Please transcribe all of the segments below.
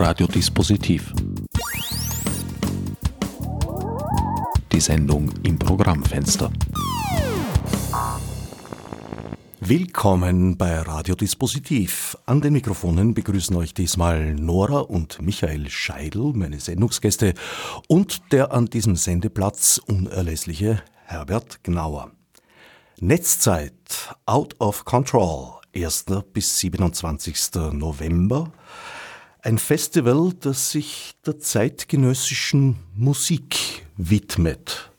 Radiodispositiv. Die Sendung im Programmfenster. Willkommen bei Radiodispositiv. An den Mikrofonen begrüßen euch diesmal Nora und Michael Scheidel, meine Sendungsgäste, und der an diesem Sendeplatz unerlässliche Herbert Gnauer. Netzzeit Out of Control, 1. bis 27. November. Ein Festival, das sich der zeitgenössischen Musik widmet.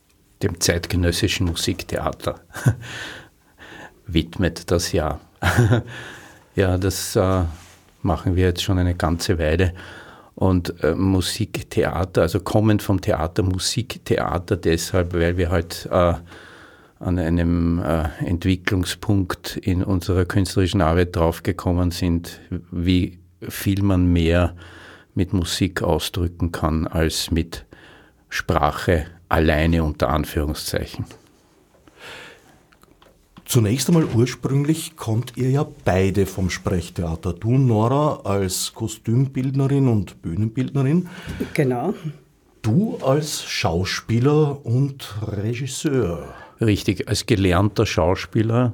Dem zeitgenössischen Musiktheater widmet das Jahr. ja, das äh, machen wir jetzt schon eine ganze Weile. Und äh, Musiktheater, also kommend vom Theater, Musiktheater deshalb, weil wir halt äh, an einem äh, Entwicklungspunkt in unserer künstlerischen Arbeit draufgekommen sind, wie viel man mehr mit Musik ausdrücken kann als mit Sprache alleine unter Anführungszeichen. Zunächst einmal ursprünglich kommt ihr ja beide vom Sprechtheater. Du, Nora, als Kostümbildnerin und Bühnenbildnerin. Genau. Du als Schauspieler und Regisseur. Richtig, als gelernter Schauspieler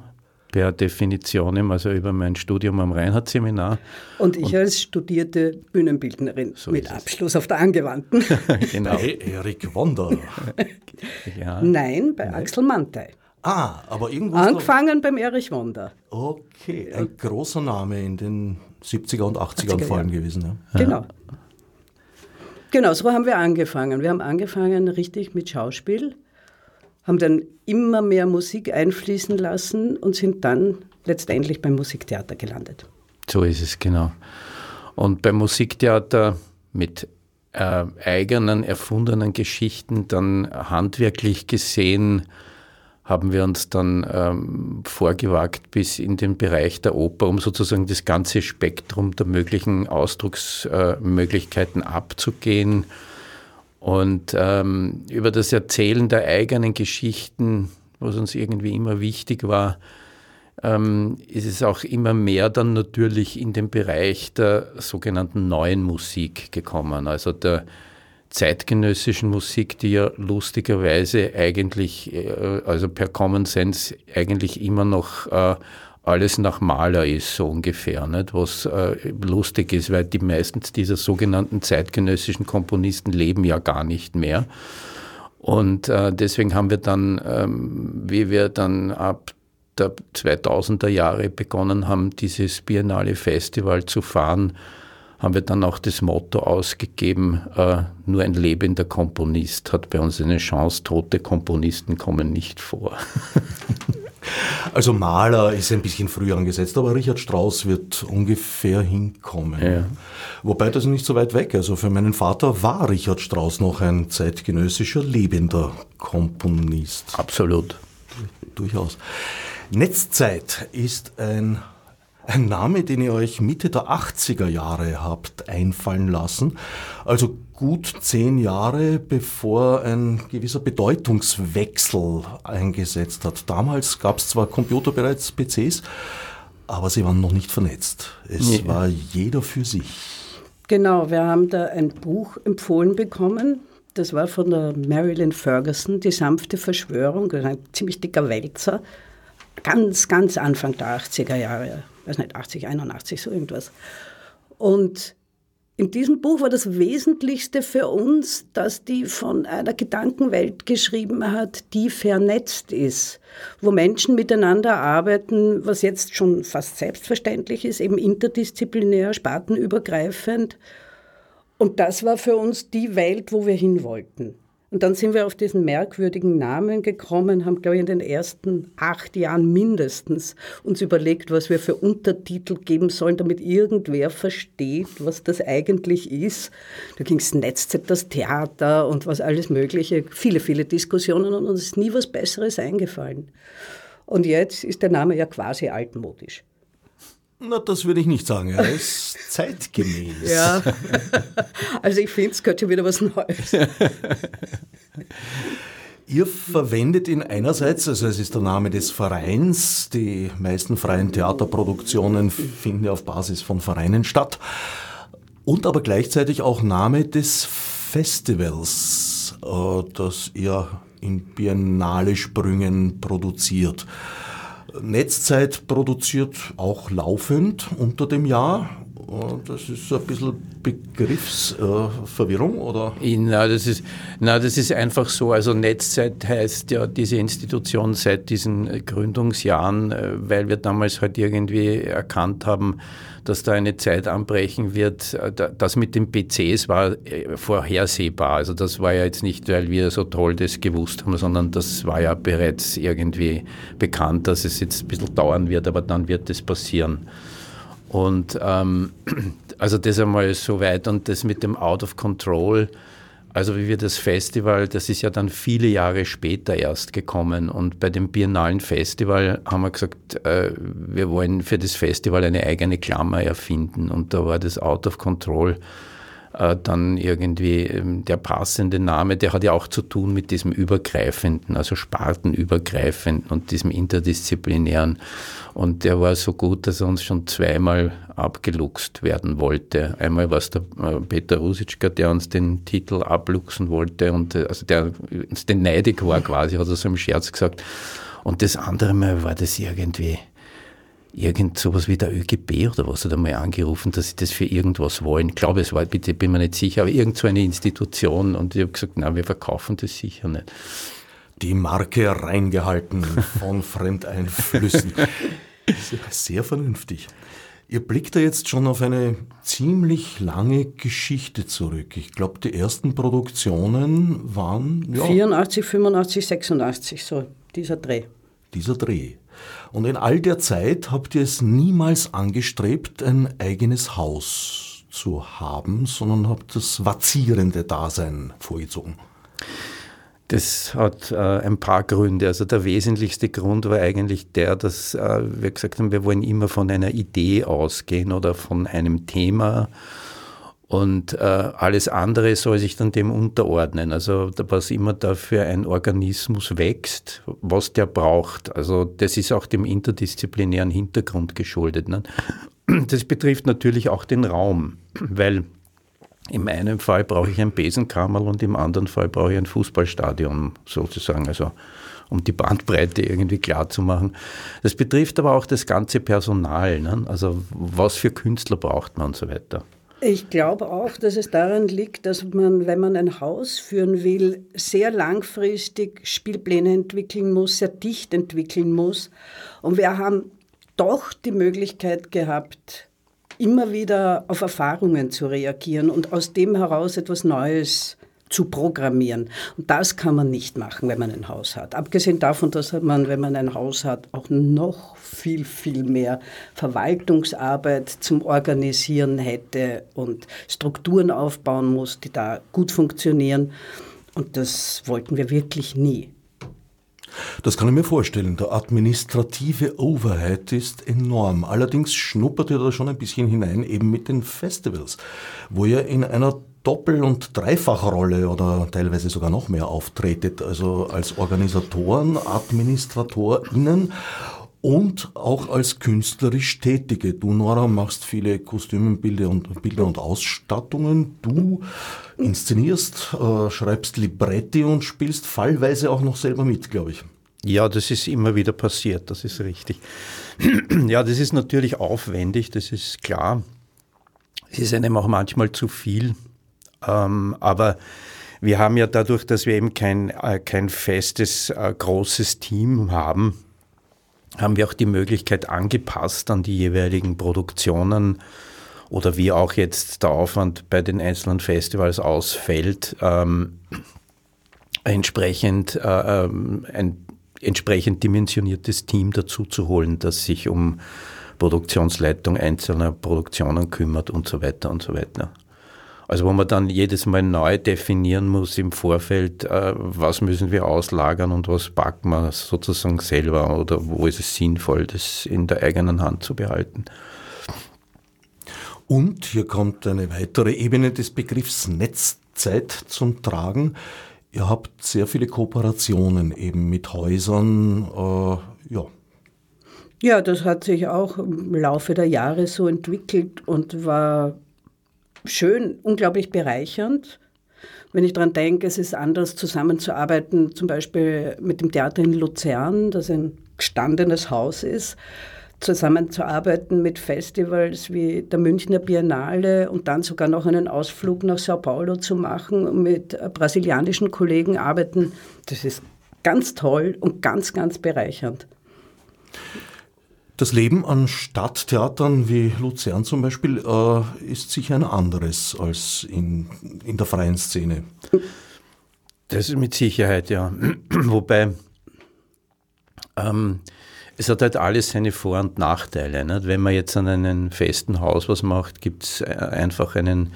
per Definition, also über mein Studium am Reinhardt-Seminar. Und ich und als studierte Bühnenbildnerin so mit Abschluss auf der Angewandten. genau. Bei Erik Wonder. ja. Nein, bei Nein. Axel Mantei. Ah, aber irgendwo. Angefangen beim Erich Wonder. Okay, ein großer Name in den 70er und 80er, 80er vor allem gewesen. Ja. Genau. Genau, so haben wir angefangen. Wir haben angefangen richtig mit Schauspiel, haben dann immer mehr Musik einfließen lassen und sind dann letztendlich beim Musiktheater gelandet. So ist es, genau. Und beim Musiktheater mit äh, eigenen, erfundenen Geschichten dann handwerklich gesehen, haben wir uns dann ähm, vorgewagt bis in den Bereich der Oper, um sozusagen das ganze Spektrum der möglichen Ausdrucksmöglichkeiten äh, abzugehen. Und ähm, über das Erzählen der eigenen Geschichten, was uns irgendwie immer wichtig war, ähm, ist es auch immer mehr dann natürlich in den Bereich der sogenannten neuen Musik gekommen. Also der zeitgenössischen Musik, die ja lustigerweise eigentlich, äh, also per Common Sense eigentlich immer noch äh, alles nach Maler ist, so ungefähr, nicht? was äh, lustig ist, weil die meisten dieser sogenannten zeitgenössischen Komponisten leben ja gar nicht mehr. Und äh, deswegen haben wir dann, ähm, wie wir dann ab der 2000er Jahre begonnen haben, dieses Biennale Festival zu fahren, haben wir dann auch das Motto ausgegeben, äh, nur ein lebender Komponist hat bei uns eine Chance, tote Komponisten kommen nicht vor. Also Maler ist ein bisschen früher angesetzt, aber Richard Strauss wird ungefähr hinkommen. Ja. Wobei das nicht so weit weg. Also für meinen Vater war Richard Strauss noch ein zeitgenössischer lebender Komponist. Absolut. Durchaus. Netzzeit ist ein ein Name, den ihr euch Mitte der 80er Jahre habt einfallen lassen. Also gut zehn Jahre bevor ein gewisser Bedeutungswechsel eingesetzt hat. Damals gab es zwar Computer bereits PCs, aber sie waren noch nicht vernetzt. Es nee. war jeder für sich. Genau, wir haben da ein Buch empfohlen bekommen. Das war von der Marilyn Ferguson, Die sanfte Verschwörung, ein ziemlich dicker Wälzer. Ganz, ganz Anfang der 80er Jahre weiß nicht, 80, 81, so irgendwas. Und in diesem Buch war das Wesentlichste für uns, dass die von einer Gedankenwelt geschrieben hat, die vernetzt ist, wo Menschen miteinander arbeiten, was jetzt schon fast selbstverständlich ist, eben interdisziplinär, spartenübergreifend. Und das war für uns die Welt, wo wir hin wollten. Und dann sind wir auf diesen merkwürdigen Namen gekommen, haben, glaube ich, in den ersten acht Jahren mindestens uns überlegt, was wir für Untertitel geben sollen, damit irgendwer versteht, was das eigentlich ist. Da ging es Netz, das Theater und was alles Mögliche, viele, viele Diskussionen und uns ist nie was Besseres eingefallen. Und jetzt ist der Name ja quasi altmodisch. Na, das würde ich nicht sagen. Er ist zeitgemäß. Ja. Also ich finde, es gehört schon wieder was Neues. Ihr verwendet ihn einerseits, also es ist der Name des Vereins, die meisten freien Theaterproduktionen finden ja auf Basis von Vereinen statt. Und aber gleichzeitig auch Name des Festivals, äh, das ihr in Biennale-Sprüngen produziert. Netzzeit produziert auch laufend unter dem Jahr das ist ein bisschen Begriffsverwirrung, oder? Na das, ist, na, das ist einfach so. Also Netzzeit heißt ja diese Institution seit diesen Gründungsjahren, äh, weil wir damals halt irgendwie erkannt haben, dass da eine Zeit anbrechen wird. Äh, das mit den PCs war äh, vorhersehbar. Also das war ja jetzt nicht, weil wir so toll das gewusst haben, sondern das war ja bereits irgendwie bekannt, dass es jetzt ein bisschen dauern wird, aber dann wird es passieren. Und ähm, also das einmal so weit und das mit dem Out of Control, also wie wir das Festival, das ist ja dann viele Jahre später erst gekommen. Und bei dem Biennalen Festival haben wir gesagt, äh, wir wollen für das Festival eine eigene Klammer erfinden. Und da war das Out of Control äh, dann irgendwie ähm, der passende Name, der hat ja auch zu tun mit diesem übergreifenden, also spartenübergreifenden und diesem interdisziplinären. Und der war so gut, dass er uns schon zweimal abgeluchst werden wollte. Einmal war es der äh, Peter Rusitschka, der uns den Titel abluchsen wollte und äh, also der uns den neidig war quasi, hat er so im Scherz gesagt. Und das andere Mal war das irgendwie irgend sowas wie der ÖGB oder was hat er mal angerufen, dass sie das für irgendwas wollen. Ich glaube, es war, bitte bin mir nicht sicher, aber irgend so eine Institution und ich habe gesagt, nein, wir verkaufen das sicher nicht. Die Marke reingehalten von Fremdeinflüssen. Sehr vernünftig. Ihr blickt da jetzt schon auf eine ziemlich lange Geschichte zurück. Ich glaube, die ersten Produktionen waren. Ja, 84, 85, 86, so dieser Dreh. Dieser Dreh. Und in all der Zeit habt ihr es niemals angestrebt, ein eigenes Haus zu haben, sondern habt das vazierende Dasein vorgezogen. Das hat äh, ein paar Gründe. Also der wesentlichste Grund war eigentlich der, dass äh, wir gesagt haben, wir wollen immer von einer Idee ausgehen oder von einem Thema und äh, alles andere soll sich dann dem unterordnen. Also was immer dafür ein Organismus wächst, was der braucht. Also das ist auch dem interdisziplinären Hintergrund geschuldet. Ne? Das betrifft natürlich auch den Raum, weil im einen Fall brauche ich ein Besenkammerl und im anderen Fall brauche ich ein Fußballstadion sozusagen. Also um die Bandbreite irgendwie klar zu machen. Das betrifft aber auch das ganze Personal. Ne? Also was für Künstler braucht man und so weiter. Ich glaube auch, dass es daran liegt, dass man, wenn man ein Haus führen will, sehr langfristig Spielpläne entwickeln muss, sehr dicht entwickeln muss. Und wir haben doch die Möglichkeit gehabt, immer wieder auf Erfahrungen zu reagieren und aus dem heraus etwas Neues zu programmieren. Und das kann man nicht machen, wenn man ein Haus hat. Abgesehen davon, dass man, wenn man ein Haus hat, auch noch viel, viel mehr Verwaltungsarbeit zum Organisieren hätte und Strukturen aufbauen muss, die da gut funktionieren. Und das wollten wir wirklich nie. Das kann ich mir vorstellen. Der administrative Overhead ist enorm. Allerdings schnuppert ihr da schon ein bisschen hinein, eben mit den Festivals, wo ihr in einer Doppel- und Dreifachrolle oder teilweise sogar noch mehr auftretet, also als Organisatoren, AdministratorInnen und auch als künstlerisch Tätige. Du, Nora, machst viele Kostümenbilder und, Bilder und Ausstattungen. Du inszenierst, äh, schreibst Libretti und spielst fallweise auch noch selber mit, glaube ich. Ja, das ist immer wieder passiert, das ist richtig. ja, das ist natürlich aufwendig, das ist klar. Es ist einem auch manchmal zu viel. Ähm, aber wir haben ja dadurch, dass wir eben kein, äh, kein festes, äh, großes Team haben, haben wir auch die Möglichkeit angepasst an die jeweiligen Produktionen oder wie auch jetzt der Aufwand bei den einzelnen Festivals ausfällt, ähm, entsprechend äh, ähm, ein entsprechend dimensioniertes Team dazu zu holen, das sich um Produktionsleitung einzelner Produktionen kümmert und so weiter und so weiter. Also wo man dann jedes Mal neu definieren muss im Vorfeld, äh, was müssen wir auslagern und was packen wir sozusagen selber oder wo ist es sinnvoll, das in der eigenen Hand zu behalten. Und hier kommt eine weitere Ebene des Begriffs Netzzeit zum Tragen. Ihr habt sehr viele Kooperationen eben mit Häusern, äh, ja. Ja, das hat sich auch im Laufe der Jahre so entwickelt und war schön, unglaublich bereichernd. Wenn ich daran denke, es ist anders zusammenzuarbeiten, zum Beispiel mit dem Theater in Luzern, das ein gestandenes Haus ist, zusammenzuarbeiten mit Festivals wie der Münchner Biennale und dann sogar noch einen Ausflug nach Sao Paulo zu machen und mit brasilianischen Kollegen arbeiten. Das ist ganz toll und ganz, ganz bereichernd. Das Leben an Stadttheatern wie Luzern zum Beispiel äh, ist sicher ein anderes als in, in der freien Szene. Das ist mit Sicherheit, ja. Wobei ähm, es hat halt alles seine Vor- und Nachteile. Nicht? Wenn man jetzt an einem festen Haus was macht, gibt es äh, einfach einen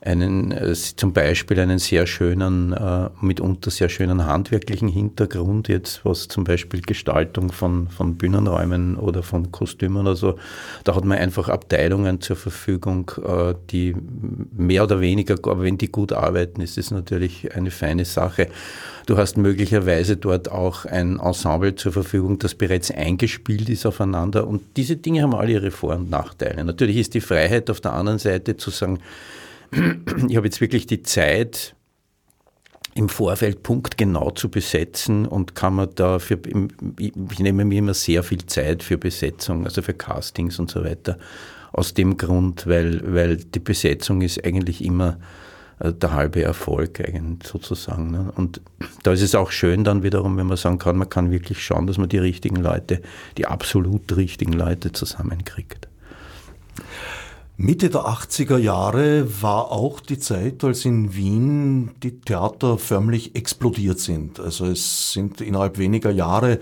einen, äh, zum Beispiel einen sehr schönen, äh, mitunter sehr schönen handwerklichen Hintergrund, jetzt was zum Beispiel Gestaltung von, von Bühnenräumen oder von Kostümen oder so. Da hat man einfach Abteilungen zur Verfügung, äh, die mehr oder weniger, aber wenn die gut arbeiten, ist es natürlich eine feine Sache. Du hast möglicherweise dort auch ein Ensemble zur Verfügung, das bereits eingespielt ist aufeinander. Und diese Dinge haben alle ihre Vor- und Nachteile. Natürlich ist die Freiheit auf der anderen Seite zu sagen, ich habe jetzt wirklich die Zeit, im Vorfeld punktgenau zu besetzen und kann man dafür, ich nehme mir immer sehr viel Zeit für Besetzung, also für Castings und so weiter. Aus dem Grund, weil, weil die Besetzung ist eigentlich immer äh, der halbe Erfolg eigentlich sozusagen. Ne? Und da ist es auch schön dann wiederum, wenn man sagen kann, man kann wirklich schauen, dass man die richtigen Leute, die absolut richtigen Leute zusammenkriegt. Mitte der 80er Jahre war auch die Zeit, als in Wien die Theater förmlich explodiert sind. Also es sind innerhalb weniger Jahre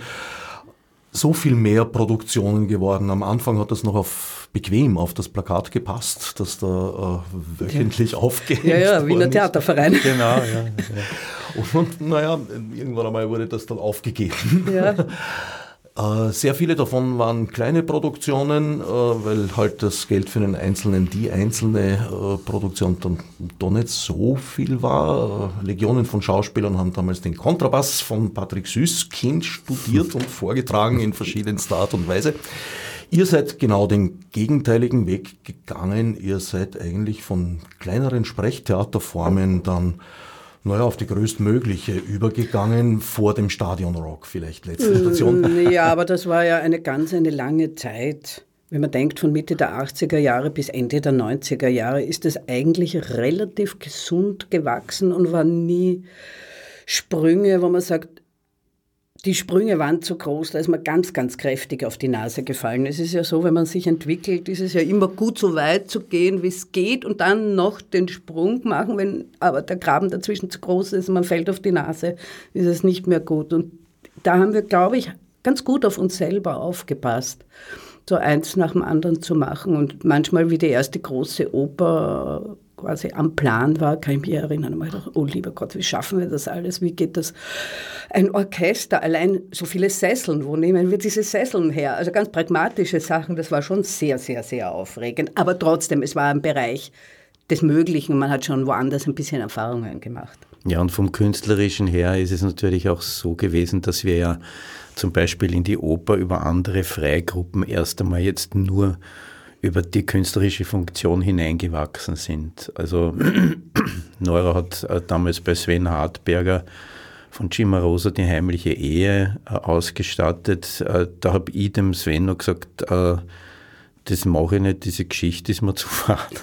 so viel mehr Produktionen geworden. Am Anfang hat das noch auf bequem auf das Plakat gepasst, das da äh, wöchentlich ja. aufgehängt Ja, ja, Wiener Theaterverein. Genau, ja. ja. Und, und naja, irgendwann einmal wurde das dann aufgegeben. Ja. Äh, sehr viele davon waren kleine Produktionen, äh, weil halt das Geld für einen einzelnen, die einzelne äh, Produktion dann doch nicht so viel war. Legionen von Schauspielern haben damals den Kontrabass von Patrick Süßkind studiert und vorgetragen in verschiedenster Art und Weise. Ihr seid genau den gegenteiligen Weg gegangen. Ihr seid eigentlich von kleineren Sprechtheaterformen dann naja, auf die größtmögliche übergegangen, vor dem Stadionrock vielleicht, letzte Station. Mm, ja, aber das war ja eine ganz eine lange Zeit. Wenn man denkt, von Mitte der 80er Jahre bis Ende der 90er Jahre ist es eigentlich relativ gesund gewachsen und war nie Sprünge, wo man sagt, die Sprünge waren zu groß, da ist man ganz, ganz kräftig auf die Nase gefallen. Es ist ja so, wenn man sich entwickelt, ist es ja immer gut, so weit zu gehen, wie es geht und dann noch den Sprung machen. Wenn aber der Graben dazwischen zu groß ist und man fällt auf die Nase, ist es nicht mehr gut. Und da haben wir, glaube ich, ganz gut auf uns selber aufgepasst, so eins nach dem anderen zu machen. Und manchmal wie die erste große Oper quasi am Plan war, kann ich mich erinnern. Ich dachte, oh lieber Gott, wie schaffen wir das alles? Wie geht das? Ein Orchester, allein so viele Sesseln, wo nehmen wir diese Sesseln her? Also ganz pragmatische Sachen, das war schon sehr, sehr, sehr aufregend. Aber trotzdem, es war ein Bereich des Möglichen und man hat schon woanders ein bisschen Erfahrungen gemacht. Ja, und vom Künstlerischen her ist es natürlich auch so gewesen, dass wir ja zum Beispiel in die Oper über andere Freigruppen erst einmal jetzt nur über die künstlerische Funktion hineingewachsen sind. Also Neura hat äh, damals bei Sven Hartberger von Cimarosa die heimliche Ehe äh, ausgestattet. Äh, da habe ich dem Sven noch gesagt, das mache ich nicht, diese Geschichte ist mir zu fad.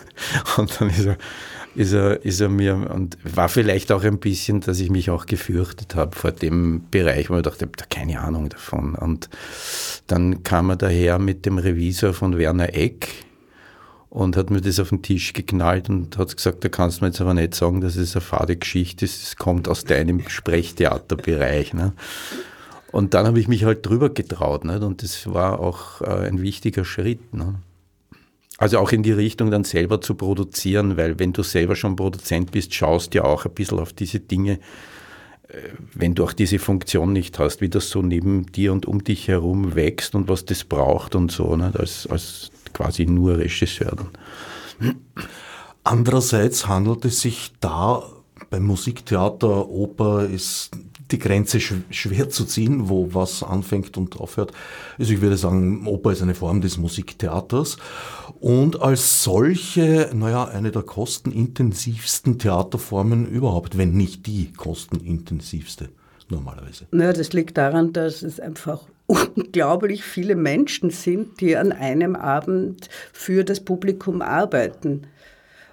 Und dann ist er ist er, ist er mir, und war vielleicht auch ein bisschen, dass ich mich auch gefürchtet habe vor dem Bereich, wo ich dachte, ich habe da keine Ahnung davon. Und dann kam er daher mit dem Revisor von Werner Eck und hat mir das auf den Tisch geknallt und hat gesagt, da kannst du mir jetzt aber nicht sagen, dass es eine fade Geschichte ist, es kommt aus deinem Sprechtheaterbereich. Ne? Und dann habe ich mich halt drüber getraut nicht? und das war auch äh, ein wichtiger Schritt. Ne? Also auch in die Richtung dann selber zu produzieren, weil wenn du selber schon Produzent bist, schaust ja auch ein bisschen auf diese Dinge, äh, wenn du auch diese Funktion nicht hast, wie das so neben dir und um dich herum wächst und was das braucht und so, ne, als, als quasi nur Regisseur dann. Andererseits handelt es sich da beim Musiktheater, Oper ist die Grenze schwer zu ziehen, wo was anfängt und aufhört. Also ich würde sagen, Oper ist eine Form des Musiktheaters und als solche, naja, eine der kostenintensivsten Theaterformen überhaupt, wenn nicht die kostenintensivste normalerweise. Naja, das liegt daran, dass es einfach unglaublich viele Menschen sind, die an einem Abend für das Publikum arbeiten.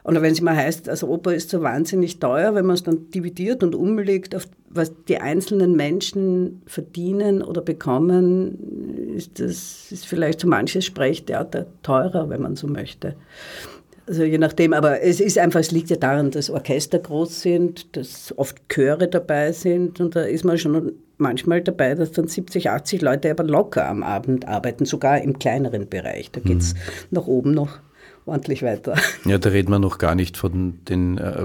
Und wenn es mal heißt, also Oper ist so wahnsinnig teuer, wenn man es dann dividiert und umlegt auf was die einzelnen Menschen verdienen oder bekommen, ist das ist vielleicht so manches Sprechtheater teurer, wenn man so möchte. Also je nachdem, aber es ist einfach, es liegt ja daran, dass Orchester groß sind, dass oft Chöre dabei sind und da ist man schon manchmal dabei, dass dann 70, 80 Leute aber locker am Abend arbeiten, sogar im kleineren Bereich. Da geht es mhm. nach oben noch ordentlich weiter. Ja, da reden wir noch gar nicht von, den, äh,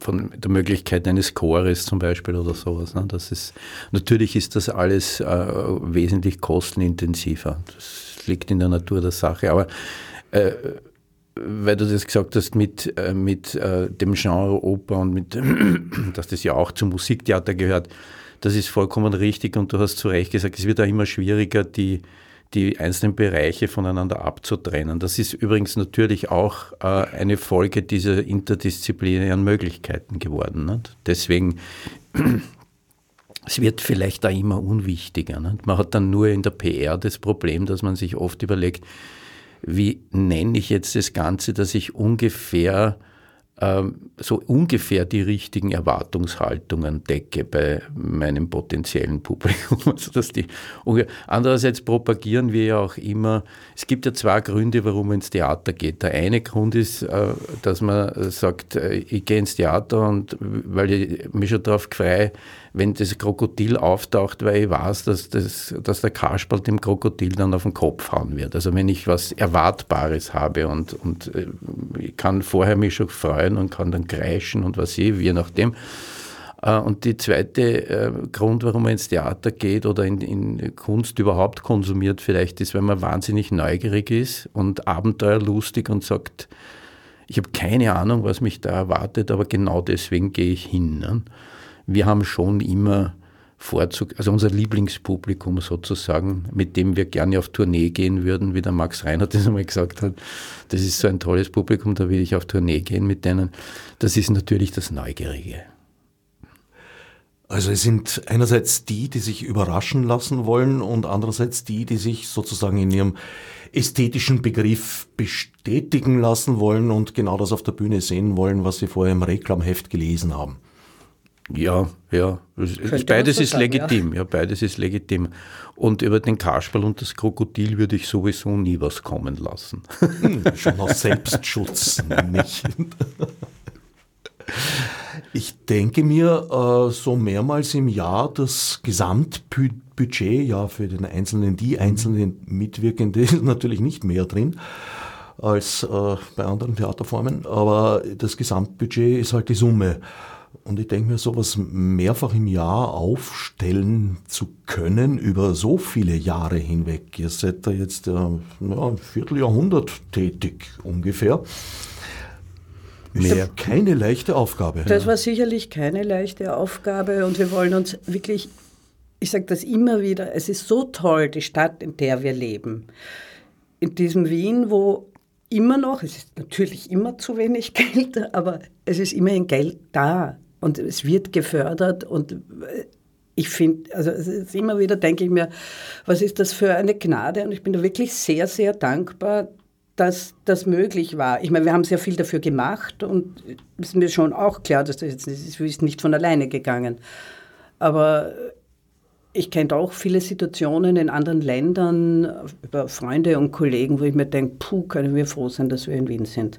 von der Möglichkeit eines Chores zum Beispiel oder sowas. Ne? Das ist, natürlich ist das alles äh, wesentlich kostenintensiver. Das liegt in der Natur der Sache. Aber äh, weil du das gesagt hast mit, äh, mit äh, dem Genre Oper und mit, dass das ja auch zum Musiktheater gehört, das ist vollkommen richtig und du hast zu Recht gesagt, es wird auch immer schwieriger, die, die einzelnen Bereiche voneinander abzutrennen. Das ist übrigens natürlich auch äh, eine Folge dieser interdisziplinären Möglichkeiten geworden. Nicht? Deswegen, es wird vielleicht da immer unwichtiger. Nicht? Man hat dann nur in der PR das Problem, dass man sich oft überlegt, wie nenne ich jetzt das Ganze, dass ich ungefähr so ungefähr die richtigen Erwartungshaltungen decke bei meinem potenziellen Publikum. Also dass die, andererseits propagieren wir ja auch immer, es gibt ja zwei Gründe, warum man ins Theater geht. Der eine Grund ist, äh, dass man sagt, äh, ich gehe ins Theater und weil ich mich schon darauf freue, wenn das Krokodil auftaucht, weil ich weiß, dass, das, dass der Kasperl dem Krokodil dann auf den Kopf hauen wird. Also wenn ich was Erwartbares habe und, und äh, ich kann vorher mich schon freuen und kann dann kreischen und was ich, je nachdem. Äh, und die zweite äh, Grund, warum man ins Theater geht oder in, in, Kunst überhaupt konsumiert, vielleicht ist, wenn man wahnsinnig neugierig ist und abenteuerlustig und sagt, ich habe keine Ahnung, was mich da erwartet, aber genau deswegen gehe ich hin. Ne? Wir haben schon immer Vorzug, also unser Lieblingspublikum sozusagen, mit dem wir gerne auf Tournee gehen würden, wie der Max Reinhardt das einmal gesagt hat. Das ist so ein tolles Publikum, da will ich auf Tournee gehen mit denen. Das ist natürlich das Neugierige. Also es sind einerseits die, die sich überraschen lassen wollen und andererseits die, die sich sozusagen in ihrem ästhetischen Begriff bestätigen lassen wollen und genau das auf der Bühne sehen wollen, was sie vorher im Reklamheft gelesen haben. Ja, ja. beides ist sagen, legitim. Ja. ja. beides ist legitim. Und über den Kasperl und das Krokodil würde ich sowieso nie was kommen lassen. Hm, schon aus Selbstschutz nicht. Ich denke mir, äh, so mehrmals im Jahr das Gesamtbudget, ja, für den Einzelnen, die einzelnen Mitwirkende ist natürlich nicht mehr drin als äh, bei anderen Theaterformen, aber das Gesamtbudget ist halt die Summe und ich denke mir, sowas mehrfach im Jahr aufstellen zu können über so viele Jahre hinweg. Ihr seid da jetzt äh, ja, ein Vierteljahrhundert tätig ungefähr. Mehr keine leichte Aufgabe. Das war sicherlich keine leichte Aufgabe und wir wollen uns wirklich, ich sage das immer wieder, es ist so toll, die Stadt, in der wir leben. In diesem Wien, wo immer noch, es ist natürlich immer zu wenig Geld, aber es ist immerhin Geld da und es wird gefördert und ich finde, also es ist immer wieder denke ich mir, was ist das für eine Gnade und ich bin da wirklich sehr, sehr dankbar, dass das möglich war. Ich meine, wir haben sehr viel dafür gemacht und es ist mir schon auch klar, dass das jetzt das ist nicht von alleine gegangen. Aber ich kenne auch viele Situationen in anderen Ländern über Freunde und Kollegen, wo ich mir denke, puh, können wir froh sein, dass wir in Wien sind.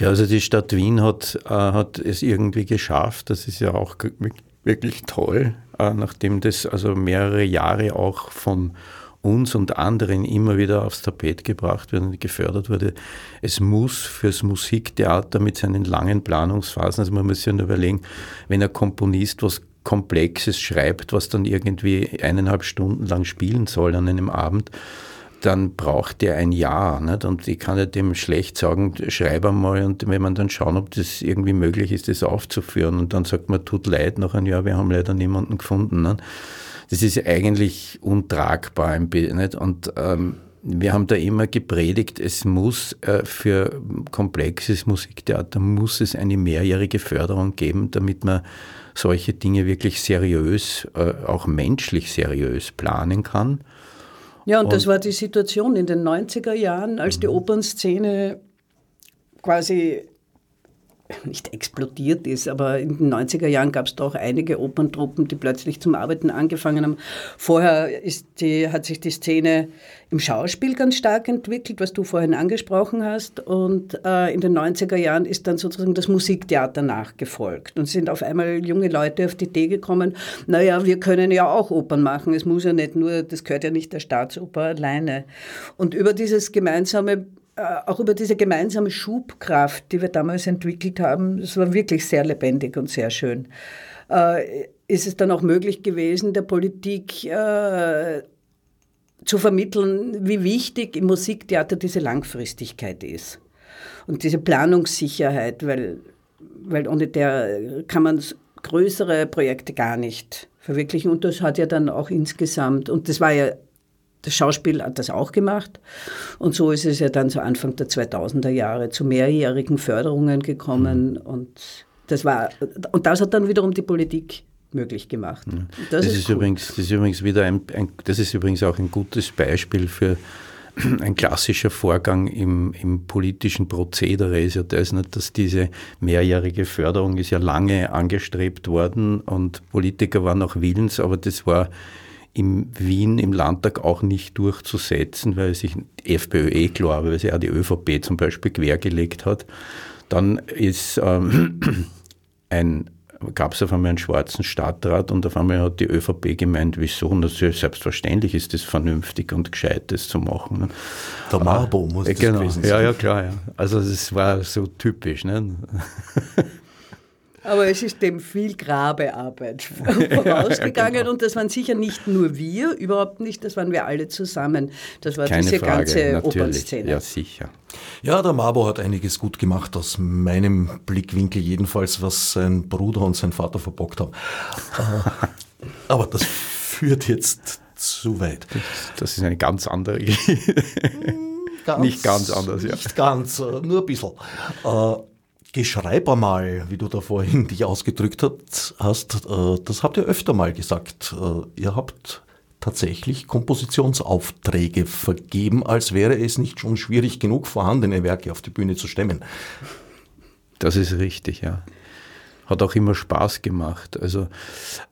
Ja, also die Stadt Wien hat, äh, hat es irgendwie geschafft. Das ist ja auch wirklich toll, äh, nachdem das also mehrere Jahre auch von uns und anderen immer wieder aufs Tapet gebracht wird und gefördert wurde. Es muss fürs Musiktheater mit seinen langen Planungsphasen, also man muss sich ja überlegen, wenn ein Komponist was Komplexes schreibt, was dann irgendwie eineinhalb Stunden lang spielen soll an einem Abend, dann braucht der ein Jahr. Nicht? Und ich kann ja dem schlecht sagen, schreib einmal und wenn man dann schauen, ob das irgendwie möglich ist, das aufzuführen. Und dann sagt man, tut leid nach einem Jahr, wir haben leider niemanden gefunden. Nicht? Das ist eigentlich untragbar. Nicht? Und ähm, wir haben da immer gepredigt, es muss äh, für komplexes Musiktheater muss es eine mehrjährige Förderung geben, damit man solche Dinge wirklich seriös, äh, auch menschlich seriös planen kann. Ja, und, und das war die Situation in den 90er Jahren, als die mhm. Opernszene quasi nicht explodiert ist, aber in den 90er Jahren gab es doch einige Operntruppen, die plötzlich zum Arbeiten angefangen haben. Vorher ist die, hat sich die Szene im Schauspiel ganz stark entwickelt, was du vorhin angesprochen hast. Und äh, in den 90er Jahren ist dann sozusagen das Musiktheater nachgefolgt. Und sind auf einmal junge Leute auf die Idee gekommen, naja, wir können ja auch Opern machen. Es muss ja nicht nur, das gehört ja nicht der Staatsoper alleine. Und über dieses gemeinsame auch über diese gemeinsame Schubkraft, die wir damals entwickelt haben, das war wirklich sehr lebendig und sehr schön, äh, ist es dann auch möglich gewesen, der Politik äh, zu vermitteln, wie wichtig im Musiktheater diese Langfristigkeit ist und diese Planungssicherheit, weil, weil ohne der kann man größere Projekte gar nicht verwirklichen. Und das hat ja dann auch insgesamt, und das war ja das Schauspiel hat das auch gemacht. Und so ist es ja dann so Anfang der 2000er Jahre zu mehrjährigen Förderungen gekommen. Mhm. Und, das war, und das hat dann wiederum die Politik möglich gemacht. Mhm. Das, das, ist, cool. übrigens, das ist übrigens wieder ein, ein, das ist übrigens auch ein gutes Beispiel für ein klassischer Vorgang im, im politischen Prozedere ist ja das nicht, dass diese mehrjährige Förderung ist ja lange angestrebt worden und Politiker waren auch willens, aber das war in Wien im Landtag auch nicht durchzusetzen, weil sich die FPÖ eh klar, weil sich auch die ÖVP zum Beispiel quergelegt hat. Dann ist ähm, ein gab es auf einmal einen schwarzen Stadtrat und auf einmal hat die ÖVP gemeint, wieso? Ist selbstverständlich ist das vernünftig und gescheit, das zu machen. Ne? Der Marbo muss äh, das genau. gewesen sein. Ja, ja, klar. Ja. Also es war so typisch. Ne? Aber es ist dem viel Grabearbeit vorausgegangen genau. und das waren sicher nicht nur wir, überhaupt nicht, das waren wir alle zusammen. Das war Keine diese Frage, ganze natürlich. Opernszene. Ja, sicher. Ja, der Mabo hat einiges gut gemacht, aus meinem Blickwinkel jedenfalls, was sein Bruder und sein Vater verbockt haben. Äh, aber das führt jetzt zu weit. Das ist eine ganz andere Geschichte. Ganz, nicht ganz anders, ja. Nicht ganz, äh, nur ein bisschen. Äh, Geschreib einmal, wie du da vorhin dich ausgedrückt hast, äh, das habt ihr öfter mal gesagt. Äh, ihr habt tatsächlich Kompositionsaufträge vergeben, als wäre es nicht schon schwierig genug, vorhandene Werke auf die Bühne zu stemmen. Das ist richtig, ja. Hat auch immer Spaß gemacht. Also,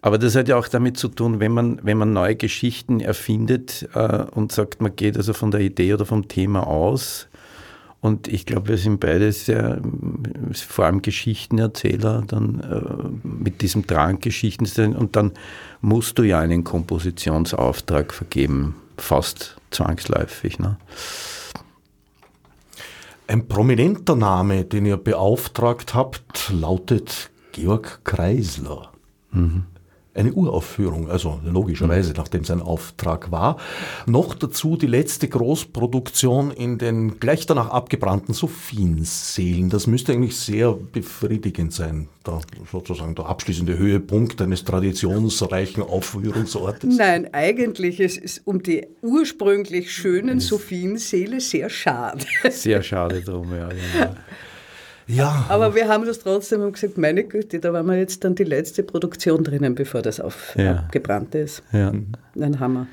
aber das hat ja auch damit zu tun, wenn man, wenn man neue Geschichten erfindet äh, und sagt, man geht also von der Idee oder vom Thema aus, und ich glaube, wir sind beide sehr, vor allem Geschichtenerzähler, dann äh, mit diesem Drang Geschichten zu Und dann musst du ja einen Kompositionsauftrag vergeben, fast zwangsläufig. Ne? Ein prominenter Name, den ihr beauftragt habt, lautet Georg Kreisler. Mhm eine Uraufführung, also logischerweise, nachdem es ein Auftrag war. Noch dazu die letzte Großproduktion in den gleich danach abgebrannten Sophienseelen. Das müsste eigentlich sehr befriedigend sein, da sozusagen der abschließende Höhepunkt eines traditionsreichen Aufführungsortes. Nein, eigentlich ist es um die ursprünglich schönen Sophienseele sehr schade. Sehr schade drum, ja. Genau. Ja. Aber wir haben das trotzdem und gesagt, meine Güte, da waren wir jetzt dann die letzte Produktion drinnen, bevor das aufgebrannt ja. ist. Ja. Ein Hammer.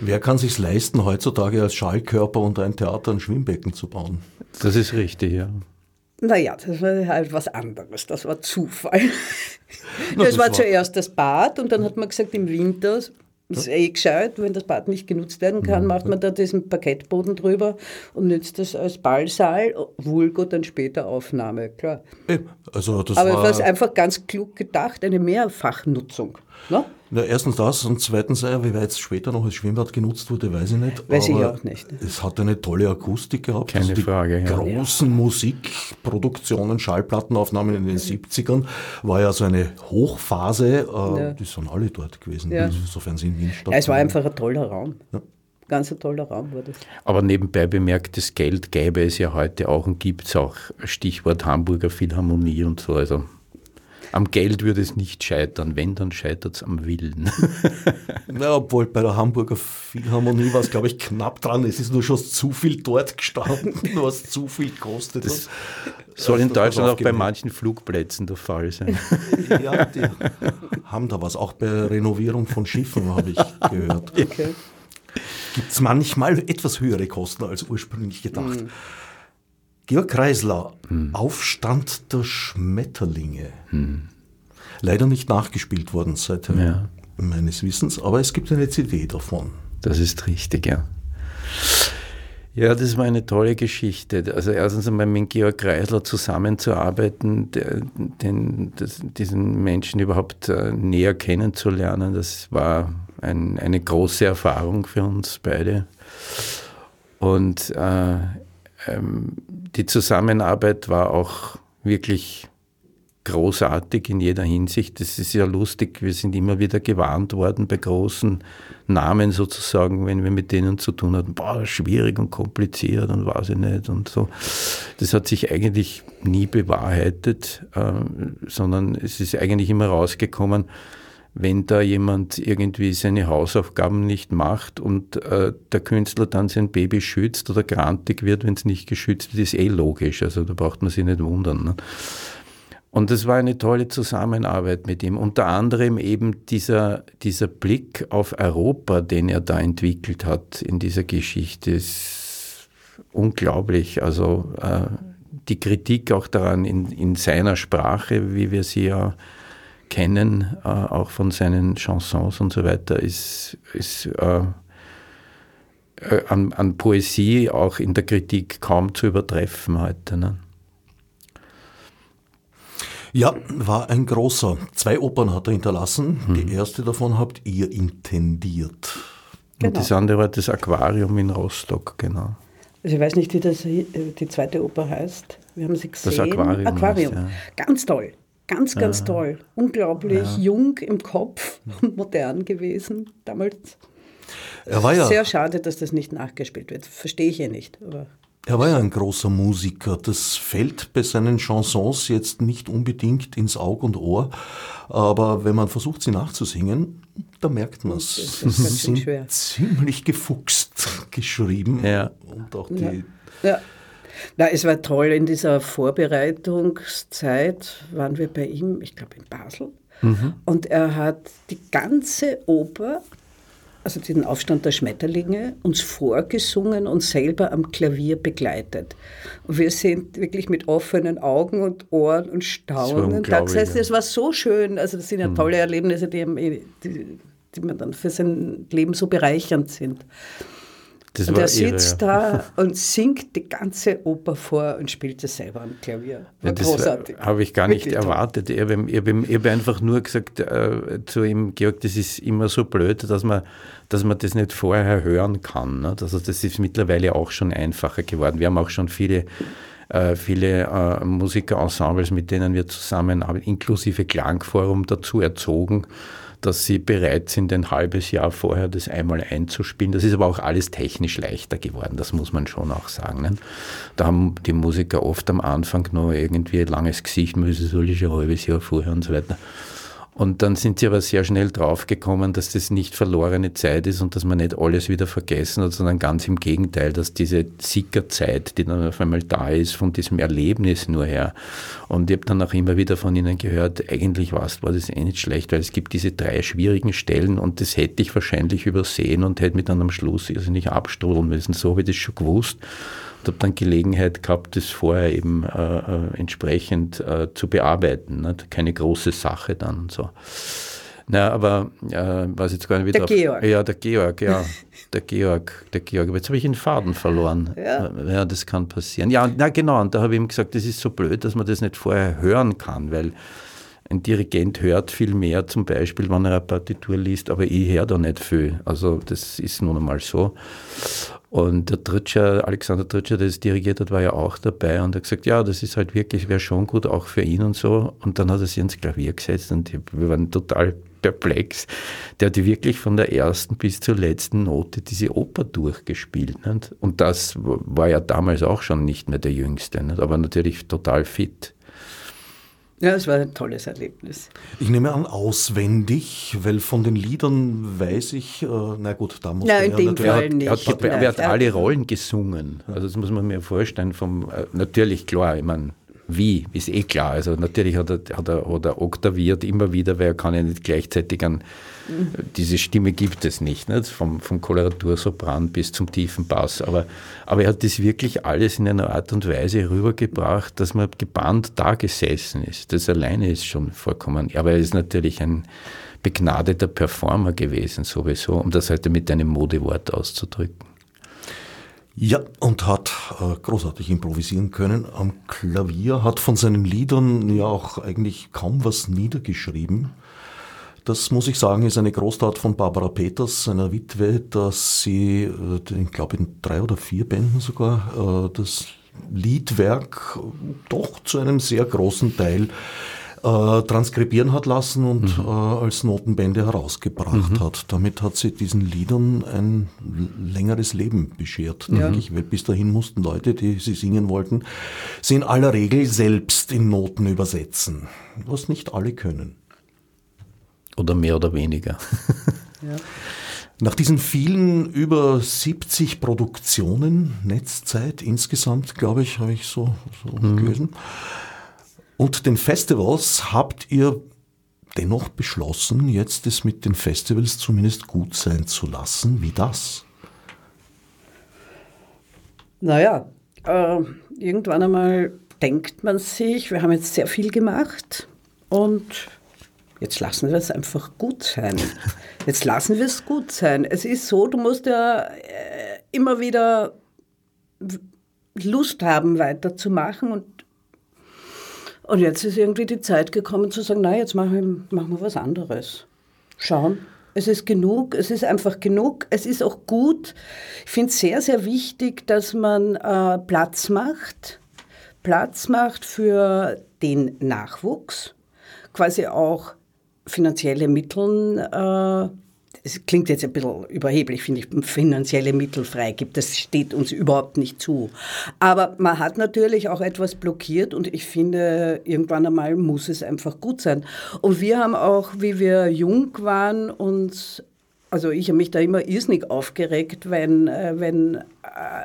Wer kann sich leisten, heutzutage als Schallkörper unter ein Theater ein Schwimmbecken zu bauen? Das ist richtig, ja. Naja, das war halt was anderes. Das war Zufall. Na, das, das war, zuerst das Bad und dann hat man gesagt, im Winter ist eh gescheit, wenn das Bad nicht genutzt werden kann, macht man da diesen Parkettboden drüber und nützt das als Ballsaal, vulgo dann später Aufnahme, klar. Also das Aber war es war einfach ganz klug gedacht, eine Mehrfachnutzung. Ne? Ja, erstens das und zweitens, wie weit es später noch als Schwimmbad genutzt wurde, weiß ich nicht. Weiß ich auch nicht. Es hat eine tolle Akustik gehabt. Keine also die Frage. Ja. Großen Musikproduktionen, Schallplattenaufnahmen in den 70ern war ja so eine Hochphase. Äh, ja. Die sind alle dort gewesen, ja. sofern sie in Wien stattfanden. Ja, es war einfach ein toller Raum. Ja. ganz ein toller Raum war das. Aber nebenbei bemerkt, das Geld gäbe es ja heute auch und gibt es auch. Stichwort Hamburger Philharmonie und so. Also am Geld würde es nicht scheitern, wenn, dann scheitert es am Willen. Na, obwohl bei der Hamburger Philharmonie war es, glaube ich, knapp dran. Es ist nur schon zu viel dort gestanden, was zu viel kostet. Das soll in Deutschland auch bei manchen Flugplätzen der Fall sein. Ja, die haben da was, auch bei Renovierung von Schiffen, habe ich gehört. Okay. Gibt es manchmal etwas höhere Kosten als ursprünglich gedacht. Mhm. Georg Kreisler, hm. Aufstand der Schmetterlinge. Hm. Leider nicht nachgespielt worden seit ja. meines Wissens, aber es gibt eine CD davon. Das ist richtig, ja. Ja, das war eine tolle Geschichte. Also erstens einmal mit Georg Kreisler zusammenzuarbeiten, den, das, diesen Menschen überhaupt äh, näher kennenzulernen, das war ein, eine große Erfahrung für uns beide. Und äh, ähm, die Zusammenarbeit war auch wirklich großartig in jeder Hinsicht. Das ist ja lustig, wir sind immer wieder gewarnt worden bei großen Namen sozusagen, wenn wir mit denen zu tun hatten, boah, schwierig und kompliziert und weiß ich nicht und so. Das hat sich eigentlich nie bewahrheitet, äh, sondern es ist eigentlich immer rausgekommen, wenn da jemand irgendwie seine Hausaufgaben nicht macht und äh, der Künstler dann sein Baby schützt oder grantig wird, wenn es nicht geschützt wird, ist eh logisch. Also da braucht man sich nicht wundern. Ne? Und es war eine tolle Zusammenarbeit mit ihm. Unter anderem eben dieser, dieser Blick auf Europa, den er da entwickelt hat in dieser Geschichte, ist unglaublich. Also äh, die Kritik auch daran in, in seiner Sprache, wie wir sie ja kennen, äh, auch von seinen Chansons und so weiter, ist, ist äh, äh, an, an, Poesie auch in der Kritik kaum zu übertreffen heute. Ne? Ja, war ein großer. Zwei Opern hat er hinterlassen. Mhm. Die erste davon habt ihr intendiert. Genau. Und das andere war das Aquarium in Rostock, genau. Also ich weiß nicht, wie das, die zweite Oper heißt. Wir haben sie gesehen. Das Aquarium. Aquarium. Ist, ja. Ganz toll. Ganz, ganz ja. toll. Unglaublich ja. jung im Kopf und modern gewesen damals. Er war ja, Sehr schade, dass das nicht nachgespielt wird. Verstehe ich ja nicht. Aber er war ja ein großer Musiker. Das fällt bei seinen Chansons jetzt nicht unbedingt ins Auge und Ohr. Aber wenn man versucht, sie nachzusingen, da merkt man es. Sie sind schwer. ziemlich gefuchst geschrieben. Ja. Und auch die. Ja. ja. Na, es war toll. In dieser Vorbereitungszeit waren wir bei ihm, ich glaube in Basel. Mhm. Und er hat die ganze Oper, also den Aufstand der Schmetterlinge, uns vorgesungen und selber am Klavier begleitet. Und wir sind wirklich mit offenen Augen und Ohren und Staunen. Das heißt, es war so schön. Also das sind ja mhm. tolle Erlebnisse, die, die, die man dann für sein Leben so bereichernd sind. Das und er sitzt irre, ja. da und singt die ganze Oper vor und spielt es selber am Klavier. War ja, großartig. Habe ich gar nicht erwartet. Ich habe, ich habe einfach nur gesagt äh, zu ihm, Georg, das ist immer so blöd, dass man, dass man das nicht vorher hören kann. Ne? Also das ist mittlerweile auch schon einfacher geworden. Wir haben auch schon viele äh, viele äh, Musikerensembles, mit denen wir zusammenarbeiten, inklusive Klangforum dazu erzogen, dass sie bereit sind, ein halbes Jahr vorher das einmal einzuspielen. Das ist aber auch alles technisch leichter geworden, das muss man schon auch sagen. Ne? Da haben die Musiker oft am Anfang noch irgendwie ein langes Gesicht, müssen soll ich ein halbes Jahr vorher und so weiter. Und dann sind sie aber sehr schnell draufgekommen, dass das nicht verlorene Zeit ist und dass man nicht alles wieder vergessen hat, sondern ganz im Gegenteil, dass diese Sickerzeit, die dann auf einmal da ist, von diesem Erlebnis nur her. Und ich habe dann auch immer wieder von ihnen gehört, eigentlich war das eh nicht schlecht, weil es gibt diese drei schwierigen Stellen und das hätte ich wahrscheinlich übersehen und hätte mich dann am Schluss also nicht abstrudeln müssen. So habe ich das schon gewusst und habe dann Gelegenheit gehabt, das vorher eben äh, äh, entsprechend äh, zu bearbeiten. Ne? Keine große Sache dann und so. Na, aber äh, weiß jetzt gar nicht wieder. Der Georg. Ja, der Georg, ja. Der Georg, der Georg. Aber jetzt habe ich den Faden verloren. Ja. ja, das kann passieren. Ja, na genau. Und da habe ich ihm gesagt, das ist so blöd, dass man das nicht vorher hören kann, weil ein Dirigent hört viel mehr, zum Beispiel, wenn er eine Partitur liest, aber ich höre da nicht viel. Also das ist nun einmal so. Und der Tritscher, Alexander Tritscher, der es dirigiert hat, war ja auch dabei und hat gesagt, ja, das ist halt wirklich, wäre schon gut, auch für ihn und so. Und dann hat er sich ins Klavier gesetzt und wir waren total perplex. Der hat wirklich von der ersten bis zur letzten Note diese Oper durchgespielt. Nicht? Und das war ja damals auch schon nicht mehr der Jüngste, nicht? aber natürlich total fit. Ja, es war ein tolles Erlebnis. Ich nehme an, auswendig, weil von den Liedern weiß ich, äh, na gut, da muss Nein, in dem er, Fall nicht. Er hat, er hat alle Rollen gesungen. Also das muss man mir vorstellen. Vom, äh, natürlich, klar, ich meine, wie, ist eh klar. Also natürlich hat er, hat er, hat er oktaviert immer wieder, weil er kann ja nicht gleichzeitig an, diese Stimme gibt es nicht, nicht? Vom, vom Koloratursopran bis zum tiefen Bass. Aber, aber er hat das wirklich alles in einer Art und Weise rübergebracht, dass man gebannt da gesessen ist. Das alleine ist schon vollkommen, aber er ist natürlich ein begnadeter Performer gewesen sowieso, um das heute mit einem Modewort auszudrücken. Ja, und hat äh, großartig improvisieren können am Klavier, hat von seinen Liedern ja auch eigentlich kaum was niedergeschrieben. Das muss ich sagen, ist eine Großtat von Barbara Peters, seiner Witwe, dass sie, äh, ich glaube in drei oder vier Bänden sogar, äh, das Liedwerk doch zu einem sehr großen Teil äh, transkribieren hat lassen und mhm. äh, als Notenbände herausgebracht mhm. hat. Damit hat sie diesen Liedern ein längeres Leben beschert, ja. denke ich. Weil bis dahin mussten Leute, die sie singen wollten, sie in aller Regel selbst in Noten übersetzen, was nicht alle können. Oder mehr oder weniger. ja. Nach diesen vielen über 70 Produktionen, Netzzeit insgesamt, glaube ich, habe ich so, so mhm. gelesen, und den Festivals habt ihr dennoch beschlossen, jetzt es mit den Festivals zumindest gut sein zu lassen. Wie das? Naja, äh, irgendwann einmal denkt man sich, wir haben jetzt sehr viel gemacht und jetzt lassen wir es einfach gut sein. Jetzt lassen wir es gut sein. Es ist so, du musst ja äh, immer wieder Lust haben, weiterzumachen und und jetzt ist irgendwie die Zeit gekommen zu sagen, na, jetzt machen wir, machen wir was anderes. Schauen. Es ist genug, es ist einfach genug. Es ist auch gut. Ich finde es sehr, sehr wichtig, dass man äh, Platz macht. Platz macht für den Nachwuchs. Quasi auch finanzielle Mittel äh, es klingt jetzt ein bisschen überheblich, finde ich, finanzielle Mittel freigibt. Das steht uns überhaupt nicht zu. Aber man hat natürlich auch etwas blockiert und ich finde, irgendwann einmal muss es einfach gut sein. Und wir haben auch, wie wir jung waren, uns also ich habe mich da immer irrsinnig aufgeregt, wenn, äh, wenn äh,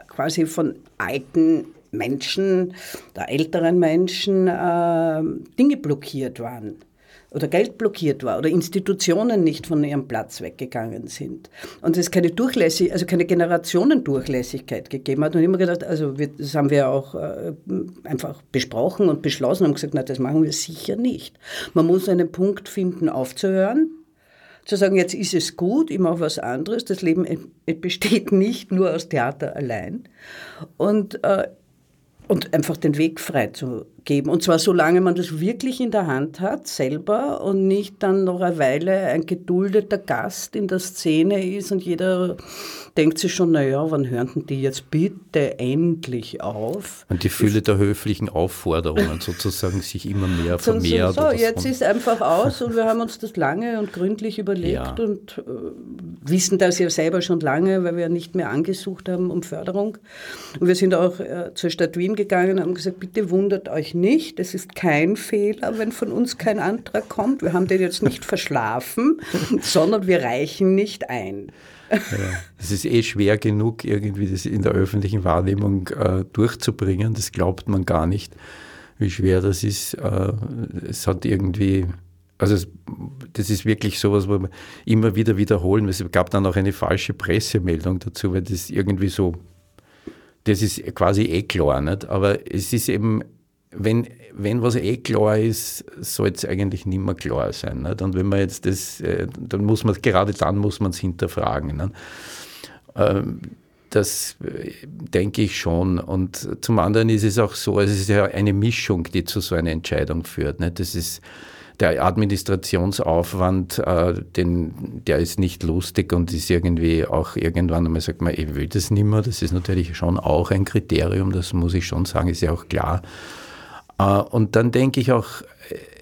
quasi von alten Menschen, der älteren Menschen, äh, Dinge blockiert waren oder Geld blockiert war oder Institutionen nicht von ihrem Platz weggegangen sind. Und es keine Durchlässig, also keine Generationendurchlässigkeit gegeben hat. Und immer gedacht, also wir, das haben wir auch äh, einfach besprochen und beschlossen und gesagt, na, das machen wir sicher nicht. Man muss einen Punkt finden, aufzuhören, zu sagen, jetzt ist es gut, ich mache was anderes. Das Leben besteht nicht nur aus Theater allein. Und äh, und einfach den Weg freizugeben. Und zwar solange man das wirklich in der Hand hat, selber, und nicht dann noch eine Weile ein geduldeter Gast in der Szene ist und jeder denkt sich schon, naja, wann hören die jetzt bitte endlich auf? Und die Fülle der höflichen Aufforderungen sozusagen sich immer mehr vermehrt. So, so, jetzt ist einfach aus und wir haben uns das lange und gründlich überlegt ja. und äh, wissen das ja selber schon lange, weil wir nicht mehr angesucht haben um Förderung. Und wir sind auch äh, zur Stadt Wien gegangen und haben gesagt, bitte wundert euch nicht, es ist kein Fehler, wenn von uns kein Antrag kommt. Wir haben den jetzt nicht verschlafen, sondern wir reichen nicht ein. Ja, es ist eh schwer genug, irgendwie das in der öffentlichen Wahrnehmung äh, durchzubringen. Das glaubt man gar nicht, wie schwer das ist. Äh, es hat irgendwie, also es, das ist wirklich sowas, wo wir immer wieder wiederholen. Es gab dann auch eine falsche Pressemeldung dazu, weil das irgendwie so das ist quasi eh klar, nicht? aber es ist eben, wenn, wenn was eh klar ist, soll es eigentlich nicht mehr klar sein. Nicht? Und wenn man jetzt das, äh, dann muss man, gerade dann muss man es hinterfragen. Nicht? Ähm, das äh, denke ich schon. Und zum anderen ist es auch so, es ist ja eine Mischung, die zu so einer Entscheidung führt. Nicht? Das ist, der Administrationsaufwand, äh, den, der ist nicht lustig und ist irgendwie auch irgendwann einmal sagt man, ich will das nicht mehr. Das ist natürlich schon auch ein Kriterium, das muss ich schon sagen, ist ja auch klar. Äh, und dann denke ich auch,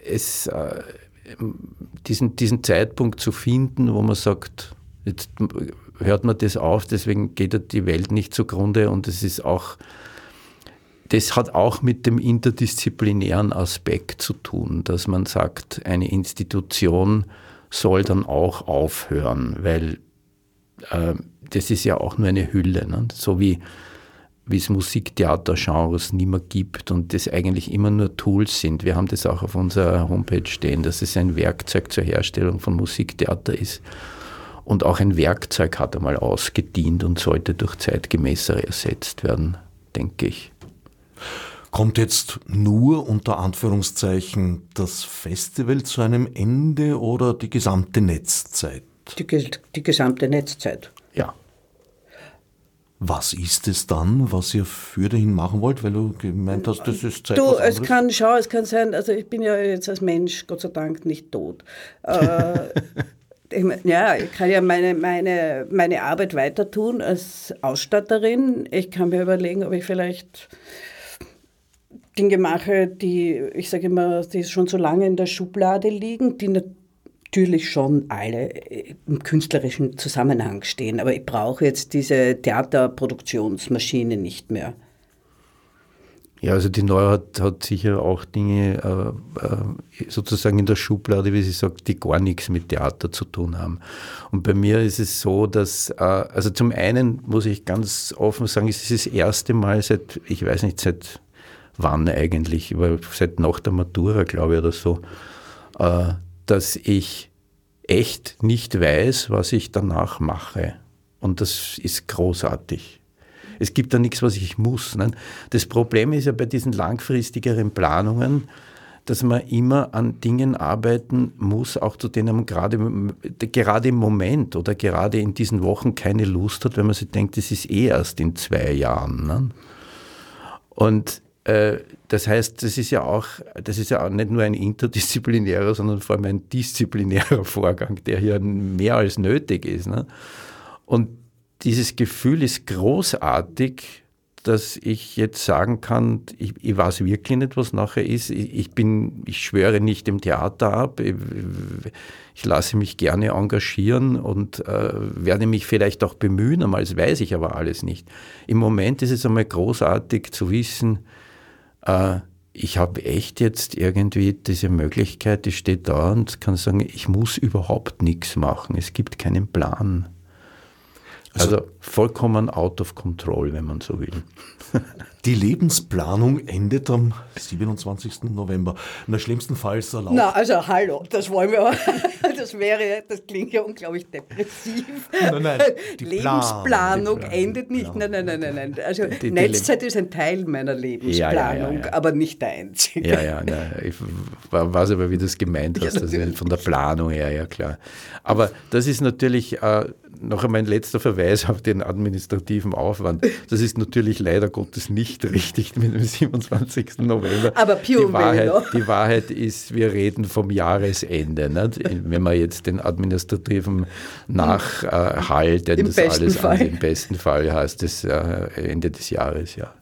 es, äh, diesen, diesen Zeitpunkt zu finden, wo man sagt, jetzt hört man das auf, deswegen geht die Welt nicht zugrunde und es ist auch, das hat auch mit dem interdisziplinären Aspekt zu tun, dass man sagt, eine Institution soll dann auch aufhören, weil äh, das ist ja auch nur eine Hülle, ne? so wie wie es Musiktheatergenres nicht mehr gibt und das eigentlich immer nur Tools sind. Wir haben das auch auf unserer Homepage stehen, dass es ein Werkzeug zur Herstellung von Musiktheater ist. Und auch ein Werkzeug hat einmal ausgedient und sollte durch zeitgemäßere ersetzt werden, denke ich. Kommt jetzt nur unter Anführungszeichen das Festival zu einem Ende oder die gesamte Netzzeit? Die, die gesamte Netzzeit. Was ist es dann, was ihr für dahin machen wollt? Weil du gemeint hast, das ist Zeit. Du, es kann, schau, es kann sein, also ich bin ja jetzt als Mensch, Gott sei Dank, nicht tot. Äh, ich, ja, ich kann ja meine, meine, meine Arbeit weiter tun als Ausstatterin. Ich kann mir überlegen, ob ich vielleicht Dinge mache, die, ich sage immer, die schon so lange in der Schublade liegen, die natürlich schon alle äh, im künstlerischen Zusammenhang stehen, aber ich brauche jetzt diese Theaterproduktionsmaschine nicht mehr. Ja, also die Neue hat, hat sicher auch Dinge äh, äh, sozusagen in der Schublade, wie sie sagt, die gar nichts mit Theater zu tun haben. Und bei mir ist es so, dass, äh, also zum einen muss ich ganz offen sagen, es ist das erste Mal seit, ich weiß nicht, seit wann eigentlich, aber seit nach der Matura, glaube ich, oder so, äh, dass ich echt nicht weiß, was ich danach mache. Und das ist großartig. Es gibt da nichts, was ich muss. Ne? Das Problem ist ja bei diesen langfristigeren Planungen, dass man immer an Dingen arbeiten muss, auch zu denen man gerade, gerade im Moment oder gerade in diesen Wochen keine Lust hat, wenn man sich denkt, das ist eh erst in zwei Jahren. Ne? Und das heißt, das ist ja auch, das ist ja auch nicht nur ein interdisziplinärer, sondern vor allem ein disziplinärer Vorgang, der hier mehr als nötig ist. Ne? Und dieses Gefühl ist großartig, dass ich jetzt sagen kann, ich, ich weiß wirklich nicht, was nachher ist. Ich, ich, bin, ich schwöre nicht dem Theater ab. Ich, ich lasse mich gerne engagieren und äh, werde mich vielleicht auch bemühen, das weiß ich aber alles nicht. Im Moment ist es einmal großartig zu wissen, äh, ich habe echt jetzt irgendwie diese Möglichkeit, ich stehe da und kann sagen, ich muss überhaupt nichts machen. Es gibt keinen Plan. Also, also vollkommen out of control, wenn man so will. Die Lebensplanung endet am 27. November. Na, schlimmstenfalls erlaubt. Na, also hallo, das wollen wir. Das wäre, das klingt ja unglaublich depressiv. Nein, nein, die Lebensplanung Plan, endet nicht. Nein, nein, nein, nein, nein. Also die, Netzzeit ist ein Teil meiner Lebensplanung, ja, ja, ja, aber nicht der einzige. Ja, ja, ja. Ich weiß aber, wie du es gemeint hast. das ist von der Planung her, ja klar. Aber das ist natürlich. Äh, noch einmal ein letzter Verweis auf den administrativen Aufwand. Das ist natürlich leider Gottes nicht richtig mit dem 27. November. Aber Pio die Wahrheit, die Wahrheit ist, wir reden vom Jahresende. Nicht? Wenn man jetzt den administrativen Nachhalt, denn Im das alles Fall. an, im besten Fall heißt es äh, Ende des Jahres, ja.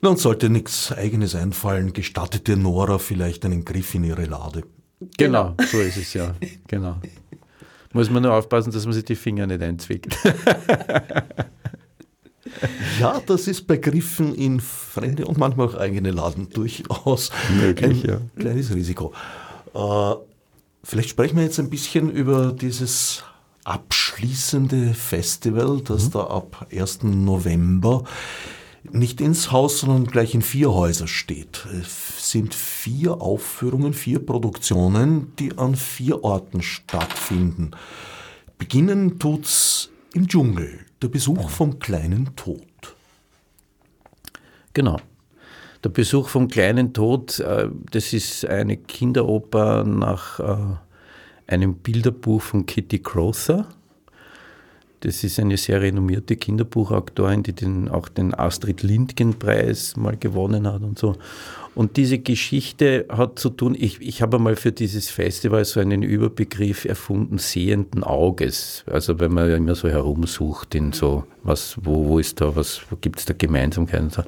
Na, und sollte nichts Eigenes einfallen, gestattet dir Nora vielleicht einen Griff in ihre Lade. Genau, so ist es ja. Genau. Muss man nur aufpassen, dass man sich die Finger nicht einzwickt. ja, das ist bei Griffen in fremde und manchmal auch eigene Laden durchaus möglich. Ein ja. kleines Risiko. Äh, vielleicht sprechen wir jetzt ein bisschen über dieses abschließende Festival, das mhm. da ab 1. November nicht ins Haus, sondern gleich in vier Häuser steht. Es sind vier Aufführungen, vier Produktionen, die an vier Orten stattfinden. Beginnen tut's im Dschungel, der Besuch vom kleinen Tod. Genau. Der Besuch vom kleinen Tod, äh, das ist eine Kinderoper nach äh, einem Bilderbuch von Kitty Crowther das ist eine sehr renommierte Kinderbuchautorin, die den, auch den Astrid Lindgren-Preis mal gewonnen hat und so. Und diese Geschichte hat zu tun, ich, ich habe einmal für dieses Festival so einen Überbegriff erfunden, sehenden Auges. Also wenn man immer so herumsucht in so, was, wo, wo ist da, was, wo gibt es da Gemeinsamkeiten und so.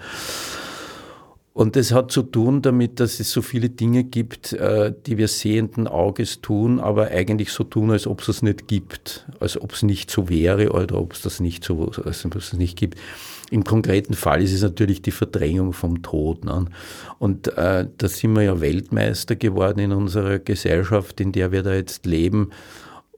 Und das hat zu tun damit, dass es so viele Dinge gibt, äh, die wir sehenden Auges tun, aber eigentlich so tun, als ob es es nicht gibt, als ob es nicht so wäre oder ob es das nicht so, als ob es nicht gibt. Im konkreten Fall ist es natürlich die Verdrängung vom Tod. Ne? Und äh, da sind wir ja Weltmeister geworden in unserer Gesellschaft, in der wir da jetzt leben.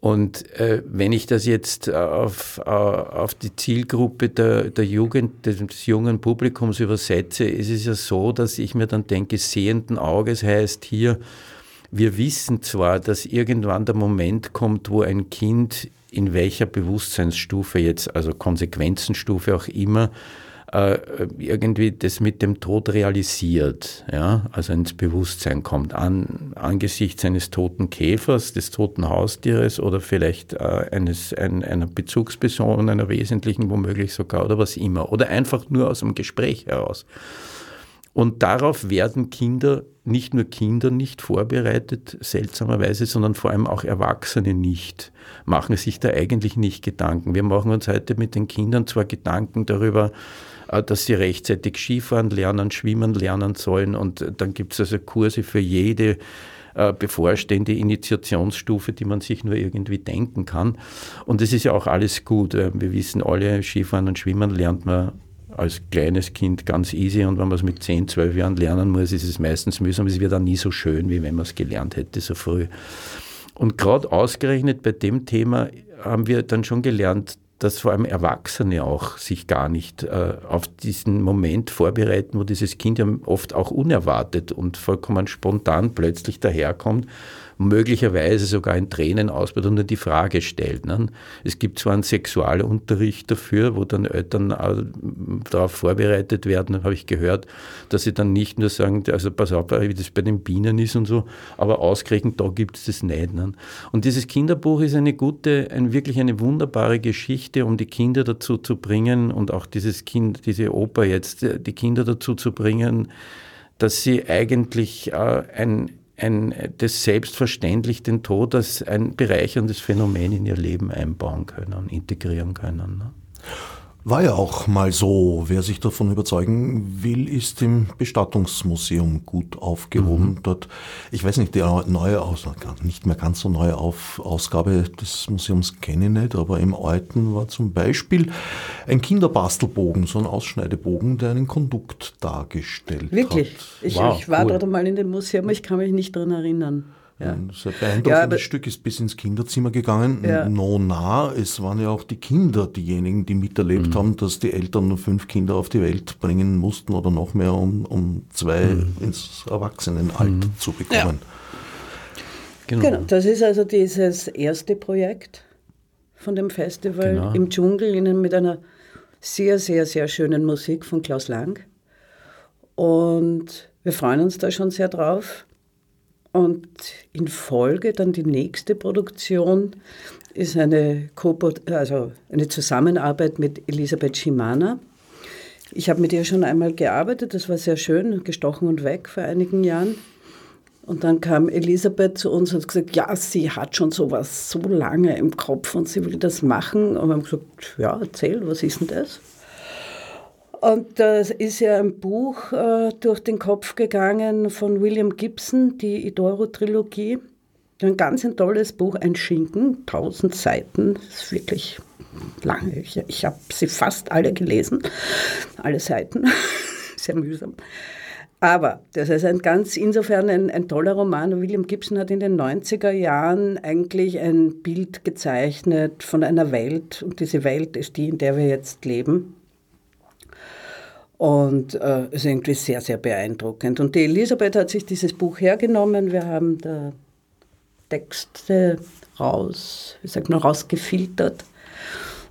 Und äh, wenn ich das jetzt auf, äh, auf die Zielgruppe der, der Jugend, des jungen Publikums übersetze, ist es ja so, dass ich mir dann denke, sehenden Auges heißt hier, wir wissen zwar, dass irgendwann der Moment kommt, wo ein Kind in welcher Bewusstseinsstufe jetzt, also Konsequenzenstufe auch immer, äh, irgendwie das mit dem Tod realisiert, ja, also ins Bewusstsein kommt, an, angesichts eines toten Käfers, des toten Haustieres oder vielleicht äh, eines, ein, einer Bezugsperson, einer wesentlichen womöglich sogar oder was immer, oder einfach nur aus dem Gespräch heraus. Und darauf werden Kinder, nicht nur Kinder nicht vorbereitet, seltsamerweise, sondern vor allem auch Erwachsene nicht, machen sich da eigentlich nicht Gedanken. Wir machen uns heute mit den Kindern zwar Gedanken darüber, äh, dass sie rechtzeitig Skifahren lernen, schwimmen lernen sollen und dann gibt es also Kurse für jede äh, bevorstehende Initiationsstufe, die man sich nur irgendwie denken kann. Und es ist ja auch alles gut. Äh, wir wissen alle, Skifahren und Schwimmen lernt man als kleines Kind ganz easy und wenn man es mit 10, 12 Jahren lernen muss, ist es meistens mühsam. Es wird dann nie so schön, wie wenn man es gelernt hätte so früh. Und gerade ausgerechnet bei dem Thema haben wir dann schon gelernt, dass vor allem Erwachsene auch sich gar nicht äh, auf diesen Moment vorbereiten, wo dieses Kind ja oft auch unerwartet und vollkommen spontan plötzlich daherkommt möglicherweise sogar in Tränen ausbricht und nur die Frage stellt. Ne? Es gibt zwar einen Sexualunterricht dafür, wo dann Eltern darauf vorbereitet werden, habe ich gehört, dass sie dann nicht nur sagen, also pass auf, wie das bei den Bienen ist und so, aber ausgerechnet da gibt es das nicht. Ne? Und dieses Kinderbuch ist eine gute, ein, wirklich eine wunderbare Geschichte, um die Kinder dazu zu bringen und auch dieses Kind, diese Oper jetzt, die Kinder dazu zu bringen, dass sie eigentlich äh, ein ein, das selbstverständlich den Tod als ein bereicherndes Phänomen in ihr Leben einbauen können, integrieren können. Ne? War ja auch mal so. Wer sich davon überzeugen will, ist im Bestattungsmuseum gut aufgehoben. Mhm. Dort, ich weiß nicht, die neue Ausgabe, nicht mehr ganz so neue Auf Ausgabe des Museums kenne ich nicht, aber im alten war zum Beispiel ein Kinderbastelbogen, so ein Ausschneidebogen, der einen Kondukt dargestellt Wirklich? hat. Wirklich? Ich, wow, ich war cool. dort einmal in dem Museum, ich kann mich nicht daran erinnern. Ja. Ein sehr beeindruckendes ja, Stück ist bis ins Kinderzimmer gegangen. Ja. No nah, es waren ja auch die Kinder diejenigen, die miterlebt mhm. haben, dass die Eltern nur fünf Kinder auf die Welt bringen mussten oder noch mehr, um, um zwei mhm. ins Erwachsenenalter mhm. zu bekommen. Genau. genau. das ist also dieses erste Projekt von dem Festival genau. im Dschungel mit einer sehr, sehr, sehr schönen Musik von Klaus Lang. Und wir freuen uns da schon sehr drauf. Und in Folge dann die nächste Produktion ist eine, also eine Zusammenarbeit mit Elisabeth Schimana. Ich habe mit ihr schon einmal gearbeitet, das war sehr schön, gestochen und weg vor einigen Jahren. Und dann kam Elisabeth zu uns und hat gesagt, ja, sie hat schon sowas so lange im Kopf und sie will das machen. Und wir haben gesagt, ja, erzähl, was ist denn das? Und das ist ja ein Buch äh, durch den Kopf gegangen von William Gibson, die Idoro-Trilogie. Ein ganz ein tolles Buch, ein Schinken, 1000 Seiten, das ist wirklich lange. Ich, ich habe sie fast alle gelesen, alle Seiten, sehr mühsam. Aber das ist ein ganz, insofern ein, ein toller Roman. William Gibson hat in den 90er Jahren eigentlich ein Bild gezeichnet von einer Welt und diese Welt ist die, in der wir jetzt leben. Und äh, ist irgendwie sehr, sehr beeindruckend. Und die Elisabeth hat sich dieses Buch hergenommen. Wir haben da Texte raus, wie sagt man, rausgefiltert.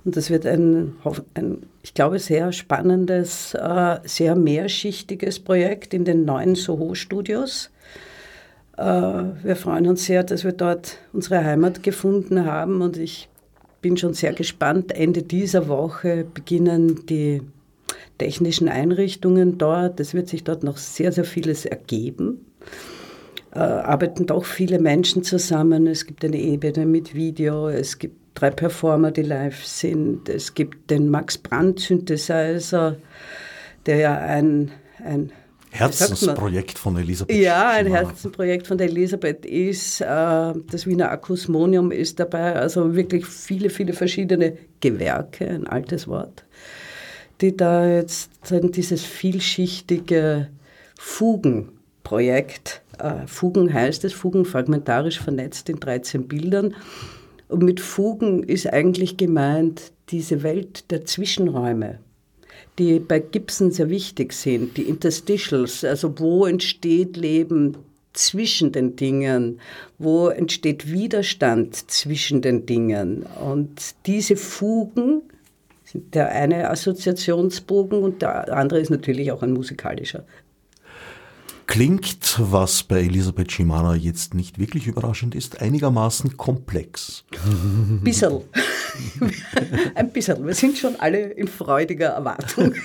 Und das wird ein, ein ich glaube, sehr spannendes, äh, sehr mehrschichtiges Projekt in den neuen Soho-Studios. Äh, wir freuen uns sehr, dass wir dort unsere Heimat gefunden haben und ich bin schon sehr gespannt. Ende dieser Woche beginnen die technischen Einrichtungen dort. Es wird sich dort noch sehr, sehr vieles ergeben. Äh, arbeiten doch viele Menschen zusammen. Es gibt eine Ebene mit Video, es gibt drei Performer, die live sind. Es gibt den Max Brandt Synthesizer, der ja ein, ein Herzensprojekt von Elisabeth. Ja, ein Herzensprojekt von der Elisabeth ist, äh, das Wiener Akusmonium ist dabei, also wirklich viele, viele verschiedene Gewerke, ein altes Wort, die da jetzt dieses vielschichtige Fugenprojekt, äh, Fugen heißt es, Fugen fragmentarisch vernetzt in 13 Bildern. Und mit Fugen ist eigentlich gemeint diese Welt der Zwischenräume die bei Gibson sehr wichtig sind, die Interstitials, also wo entsteht Leben zwischen den Dingen, wo entsteht Widerstand zwischen den Dingen. Und diese Fugen sind der eine Assoziationsbogen und der andere ist natürlich auch ein musikalischer. Klingt, was bei Elisabeth Schimana jetzt nicht wirklich überraschend ist, einigermaßen komplex. Bissel. Ein bisschen. Wir sind schon alle in freudiger Erwartung.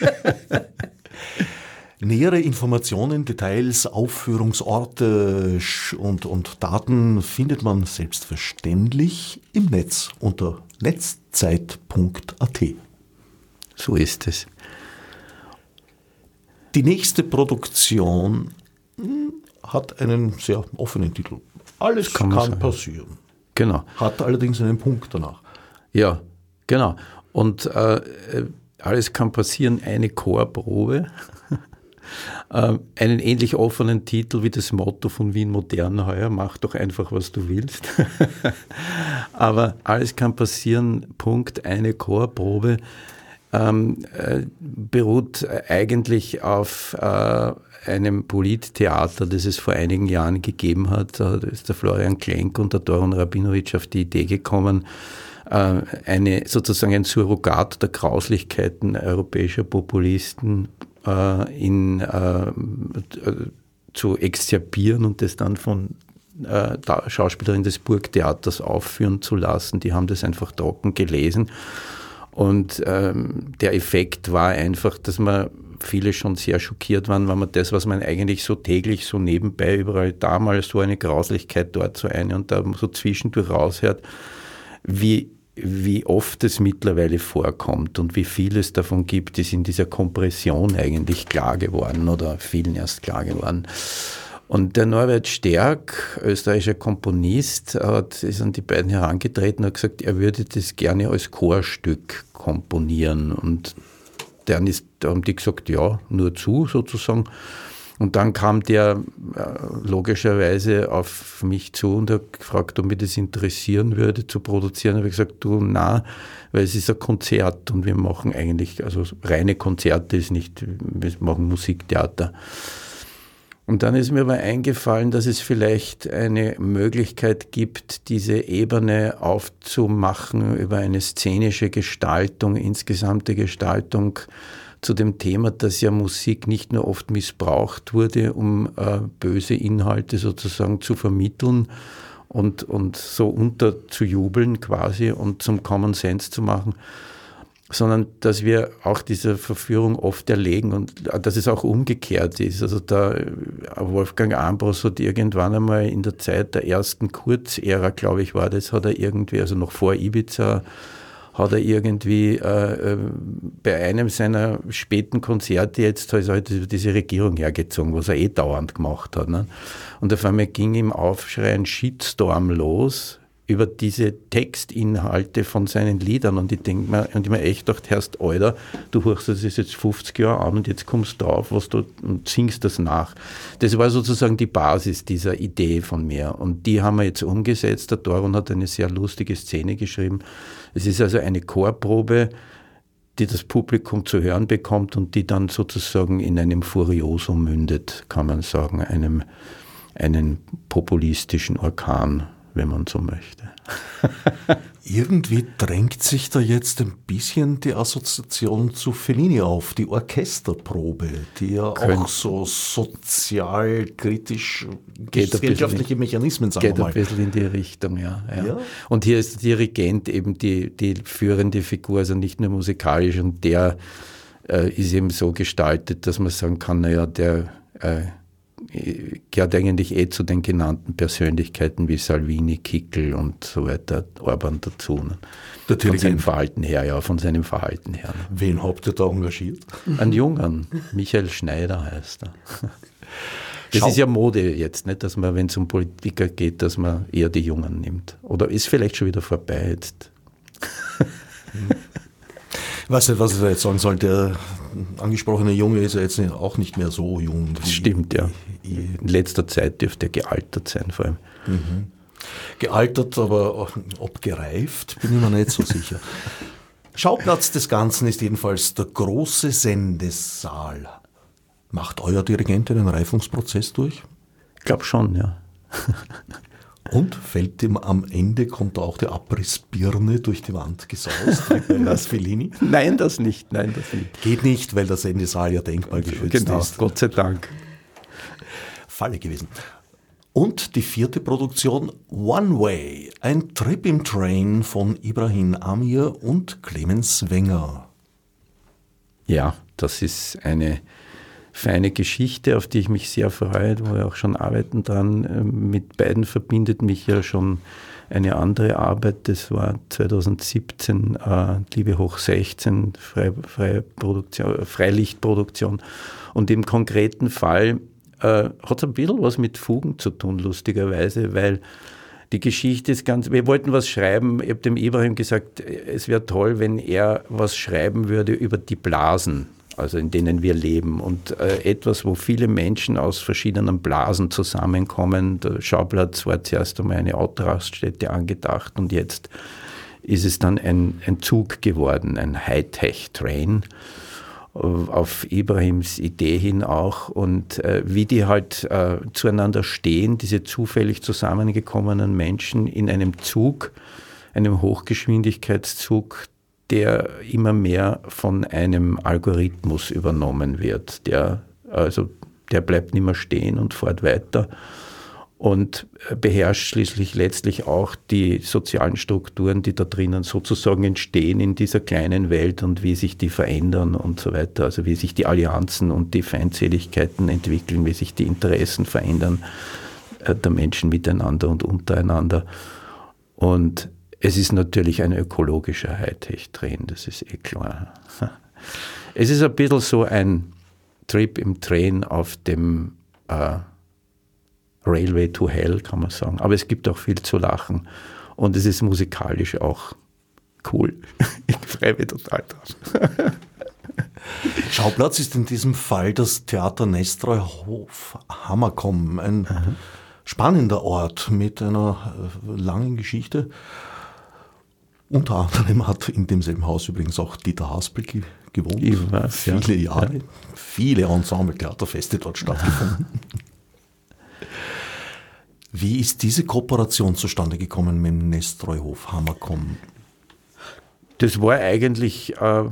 Nähere Informationen, Details, Aufführungsorte und, und Daten findet man selbstverständlich im Netz unter netzzeit.at. So ist es. Die nächste Produktion hat einen sehr offenen Titel. Alles kann, kann passieren. Genau. Hat allerdings einen Punkt danach. Ja, genau. Und äh, alles kann passieren, eine Chorprobe. äh, einen ähnlich offenen Titel wie das Motto von Wien Modern heuer, mach doch einfach, was du willst. Aber alles kann passieren, Punkt, eine Chorprobe. Ähm, äh, beruht eigentlich auf äh, einem Polittheater, das es vor einigen Jahren gegeben hat. Da ist der Florian Klenk und der Doron Rabinowitsch auf die Idee gekommen, äh, eine, sozusagen ein Surrogat der Grauslichkeiten europäischer Populisten äh, in, äh, zu exzerpieren und das dann von äh, Schauspielerin des Burgtheaters aufführen zu lassen. Die haben das einfach trocken gelesen. Und ähm, der Effekt war einfach, dass man viele schon sehr schockiert waren, wenn man das, was man eigentlich so täglich so nebenbei überall damals so eine Grauslichkeit, dort so eine und da so zwischendurch raushört, wie wie oft es mittlerweile vorkommt und wie viel es davon gibt, ist in dieser Kompression eigentlich klar geworden oder vielen erst klar geworden. Und der Norbert Stärk, österreichischer Komponist, hat, ist an die beiden herangetreten und hat gesagt, er würde das gerne als Chorstück komponieren. Und dann ist, haben die gesagt, ja, nur zu sozusagen. Und dann kam der äh, logischerweise auf mich zu und hat gefragt, ob mich das interessieren würde, zu produzieren. Da habe ich gesagt, du, na, weil es ist ein Konzert und wir machen eigentlich, also reine Konzerte ist nicht, wir machen Musiktheater. Und dann ist mir aber eingefallen, dass es vielleicht eine Möglichkeit gibt, diese Ebene aufzumachen über eine szenische Gestaltung, insgesamte Gestaltung zu dem Thema, dass ja Musik nicht nur oft missbraucht wurde, um äh, böse Inhalte sozusagen zu vermitteln und, und so unterzujubeln quasi und zum Common Sense zu machen, sondern dass wir auch dieser Verführung oft erlegen und dass es auch umgekehrt ist. Also da Wolfgang Ambros hat irgendwann einmal in der Zeit der ersten Kurzära, glaube ich, war das, hat er irgendwie, also noch vor Ibiza, hat er irgendwie äh, äh, bei einem seiner späten Konzerte jetzt also halt diese Regierung hergezogen, was er eh dauernd gemacht hat. Ne? Und auf einmal ging im Aufschrei ein Shitstorm los über diese Textinhalte von seinen Liedern und ich denke mir, und ich mir echt gedacht, Herrst, Alter, du hörst das jetzt 50 Jahre an und jetzt kommst du drauf, was du und singst das nach. Das war sozusagen die Basis dieser Idee von mir und die haben wir jetzt umgesetzt. Der Doron hat eine sehr lustige Szene geschrieben. Es ist also eine Chorprobe, die das Publikum zu hören bekommt und die dann sozusagen in einem Furioso mündet, kann man sagen, einem einen populistischen Orkan wenn man so möchte. Irgendwie drängt sich da jetzt ein bisschen die Assoziation zu Fellini auf, die Orchesterprobe, die ja Könnt. auch so sozialkritisch gesellschaftliche Mechanismen sagen Geht wir mal. ein bisschen in die Richtung, ja, ja. ja. Und hier ist der Dirigent eben die, die führende Figur, also nicht nur musikalisch und der äh, ist eben so gestaltet, dass man sagen kann, naja, der äh, gehört eigentlich eh zu den genannten Persönlichkeiten wie Salvini, Kickel und so weiter, Orban dazu. Ne? Von seinem Verhalten her, ja, von seinem Verhalten her. Ne? Wen habt ihr da engagiert? Ein Jungen, Michael Schneider heißt er. Das Schau. ist ja Mode jetzt, nicht, dass man, wenn es um Politiker geht, dass man eher die Jungen nimmt. Oder ist vielleicht schon wieder vorbei jetzt. Ich weiß nicht, was ich da jetzt sagen soll. Der angesprochene Junge ist ja jetzt auch nicht mehr so jung. Stimmt, ja. In letzter Zeit dürfte er gealtert sein, vor allem. Mhm. Gealtert, aber ob gereift, bin ich mir nicht so sicher. Schauplatz des Ganzen ist jedenfalls der große Sendesaal Macht euer Dirigent einen Reifungsprozess durch? Ich glaube schon, ja. Und fällt ihm am Ende, kommt da auch die Abrissbirne durch die Wand gesaust, wie bei? Nein, das nicht, nein, das nicht. Geht nicht, weil der Sendesaal ja denkmalgeschützt genau, ist. Gott sei Dank. Falle gewesen. Und die vierte Produktion One Way, ein Trip im Train von Ibrahim Amir und Clemens Wenger. Ja, das ist eine feine Geschichte, auf die ich mich sehr freue, wo wir auch schon arbeiten dran. Ähm, mit beiden verbindet mich ja schon eine andere Arbeit. Das war 2017 äh, Liebe hoch 16, Freiproduktion, Freilichtproduktion. Und im konkreten Fall äh, hat ein bisschen was mit Fugen zu tun, lustigerweise, weil die Geschichte ist ganz, wir wollten was schreiben, ich habe dem Ibrahim gesagt, es wäre toll, wenn er was schreiben würde über die Blasen also in denen wir leben. Und äh, etwas, wo viele Menschen aus verschiedenen Blasen zusammenkommen. Der Schauplatz war zuerst einmal eine Autoraststätte angedacht und jetzt ist es dann ein, ein Zug geworden, ein Hightech-Train auf Ibrahims Idee hin auch und äh, wie die halt äh, zueinander stehen, diese zufällig zusammengekommenen Menschen in einem Zug, einem Hochgeschwindigkeitszug, der immer mehr von einem Algorithmus übernommen wird. Der, also, der bleibt nicht mehr stehen und fährt weiter und beherrscht schließlich letztlich auch die sozialen Strukturen, die da drinnen sozusagen entstehen in dieser kleinen Welt und wie sich die verändern und so weiter. Also wie sich die Allianzen und die Feindseligkeiten entwickeln, wie sich die Interessen verändern äh, der Menschen miteinander und untereinander. Und es ist natürlich ein ökologischer Hightech-Train, das ist eh klar. Es ist ein bisschen so ein Trip im Train auf dem äh, Railway to Hell, kann man sagen. Aber es gibt auch viel zu lachen. Und es ist musikalisch auch cool. Ich freue mich total drauf. Schauplatz ist in diesem Fall das Theater Nestreuhof Hammerkomm, ein mhm. spannender Ort mit einer äh, langen Geschichte. Unter anderem hat in demselben Haus übrigens auch Dieter Haspel gewohnt. Ich weiß, viele ja. Jahre. Ja. Viele Ensemble-Theaterfeste dort stattgefunden. Wie ist diese Kooperation zustande gekommen mit dem Nestreuhof Hammerkomm? Das war eigentlich, äh,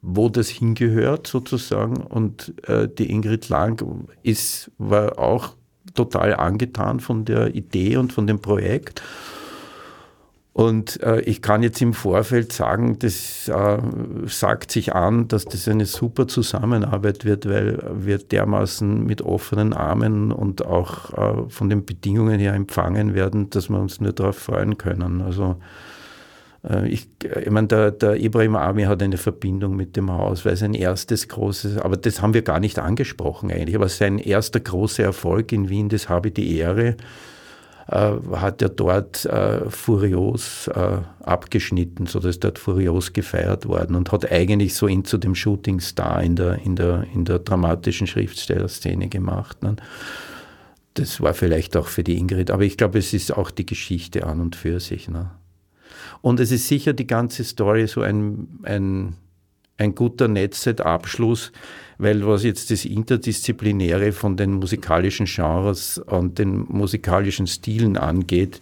wo das hingehört sozusagen. Und äh, die Ingrid Lang ist, war auch total angetan von der Idee und von dem Projekt und äh, ich kann jetzt im Vorfeld sagen, das äh, sagt sich an, dass das eine super Zusammenarbeit wird, weil wir dermaßen mit offenen Armen und auch äh, von den Bedingungen her empfangen werden, dass wir uns nur darauf freuen können. Also äh, ich, ich meine, der, der Ibrahim Ami hat eine Verbindung mit dem Haus, weil sein erstes großes, aber das haben wir gar nicht angesprochen eigentlich, aber sein erster großer Erfolg in Wien, das habe ich die Ehre, äh, hat er dort äh, furios äh, abgeschnitten, sodass dort furios gefeiert worden und hat eigentlich so ihn zu dem Shootingstar in der, in der, in der dramatischen Schriftstellerszene gemacht. Ne? Das war vielleicht auch für die Ingrid, aber ich glaube, es ist auch die Geschichte an und für sich. Ne? Und es ist sicher die ganze Story so ein, ein, ein guter Netzset-Abschluss, weil was jetzt das Interdisziplinäre von den musikalischen Genres und den musikalischen Stilen angeht,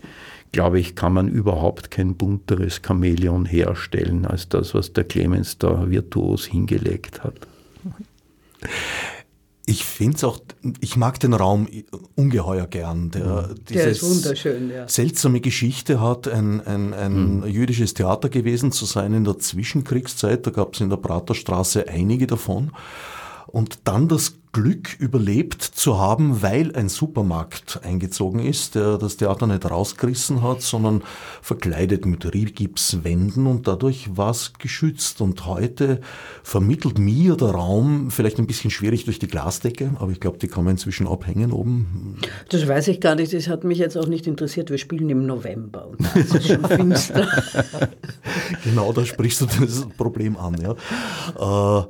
glaube ich, kann man überhaupt kein bunteres Chamäleon herstellen als das, was der Clemens da virtuos hingelegt hat. Ich finde es auch, ich mag den Raum ungeheuer gern. Der, der ist wunderschön, ja. Seltsame Geschichte hat, ein, ein, ein mhm. jüdisches Theater gewesen zu sein in der Zwischenkriegszeit. Da gab es in der Praterstraße einige davon. Und dann das Glück überlebt zu haben, weil ein Supermarkt eingezogen ist, der das Theater nicht rausgerissen hat, sondern verkleidet mit Rigipswänden und dadurch war es geschützt. Und heute vermittelt mir der Raum vielleicht ein bisschen schwierig durch die Glasdecke, aber ich glaube, die kann man inzwischen abhängen oben. Das weiß ich gar nicht, das hat mich jetzt auch nicht interessiert. Wir spielen im November und da ist es schon finster. genau, da sprichst du das Problem an. Ja. Äh,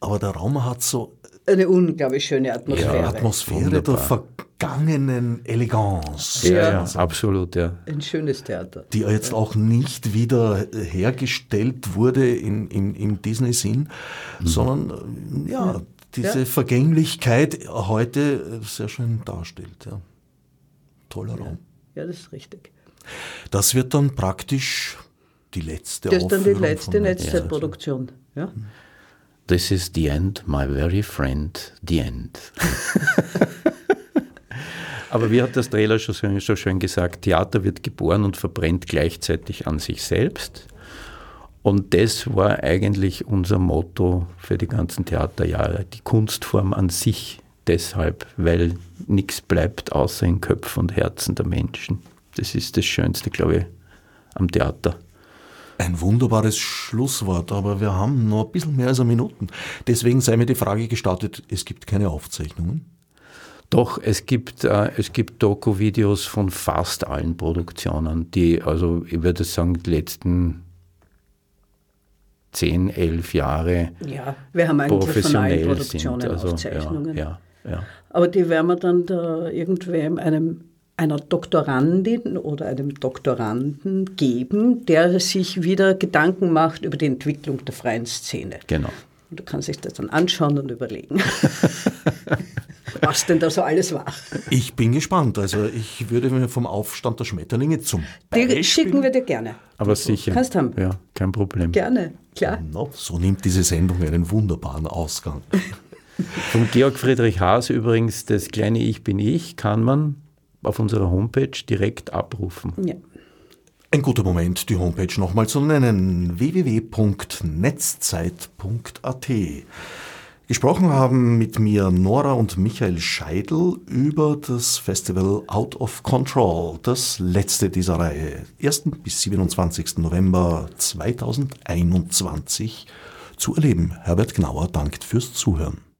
aber der Raum hat so eine unglaublich schöne Atmosphäre. Ja, Atmosphäre Wunderbar. der vergangenen Eleganz. Ja, ja, also, absolut, ja. Ein schönes Theater. Die jetzt auch nicht wieder hergestellt wurde in, in, im Disney-Sinn, mhm. sondern ja, ja. diese ja. Vergänglichkeit heute sehr schön darstellt. Ja. Toller Raum. Ja, das ist richtig. Das wird dann praktisch die letzte Das ist dann die letzte Netzzeitproduktion. Ja. This is the end, my very friend, the end. Aber wie hat das Trailer schon so schön gesagt, Theater wird geboren und verbrennt gleichzeitig an sich selbst. Und das war eigentlich unser Motto für die ganzen Theaterjahre, die Kunstform an sich deshalb, weil nichts bleibt außer in Köpfen und Herzen der Menschen. Das ist das Schönste, glaube ich, am Theater. Ein wunderbares Schlusswort, aber wir haben noch ein bisschen mehr als eine Minute. Deswegen sei mir die Frage gestartet, es gibt keine Aufzeichnungen? Doch, es gibt, äh, es gibt Doku-Videos von fast allen Produktionen, die, also ich würde sagen, die letzten zehn, elf Jahre ja, wir haben eigentlich von allen Produktionen sind. Also, Aufzeichnungen. Ja, ja, Aber die werden wir dann da irgendwem einem einer Doktorandin oder einem Doktoranden geben, der sich wieder Gedanken macht über die Entwicklung der freien Szene. Genau. Und du kannst dich das dann anschauen und überlegen, was denn da so alles war. Ich bin gespannt. Also ich würde mir vom Aufstand der Schmetterlinge zum Beispiel... Die schicken wir dir gerne. Aber sicher. Kannst haben. Ja, kein Problem. Gerne, klar. No, so nimmt diese Sendung einen wunderbaren Ausgang. Von Georg Friedrich Haas übrigens, das kleine Ich bin ich, kann man auf unserer Homepage direkt abrufen. Ja. Ein guter Moment, die Homepage nochmal zu nennen: www.netzzeit.at. Gesprochen haben mit mir Nora und Michael Scheidel über das Festival Out of Control, das letzte dieser Reihe, 1. bis 27. November 2021 zu erleben. Herbert Gnauer dankt fürs Zuhören.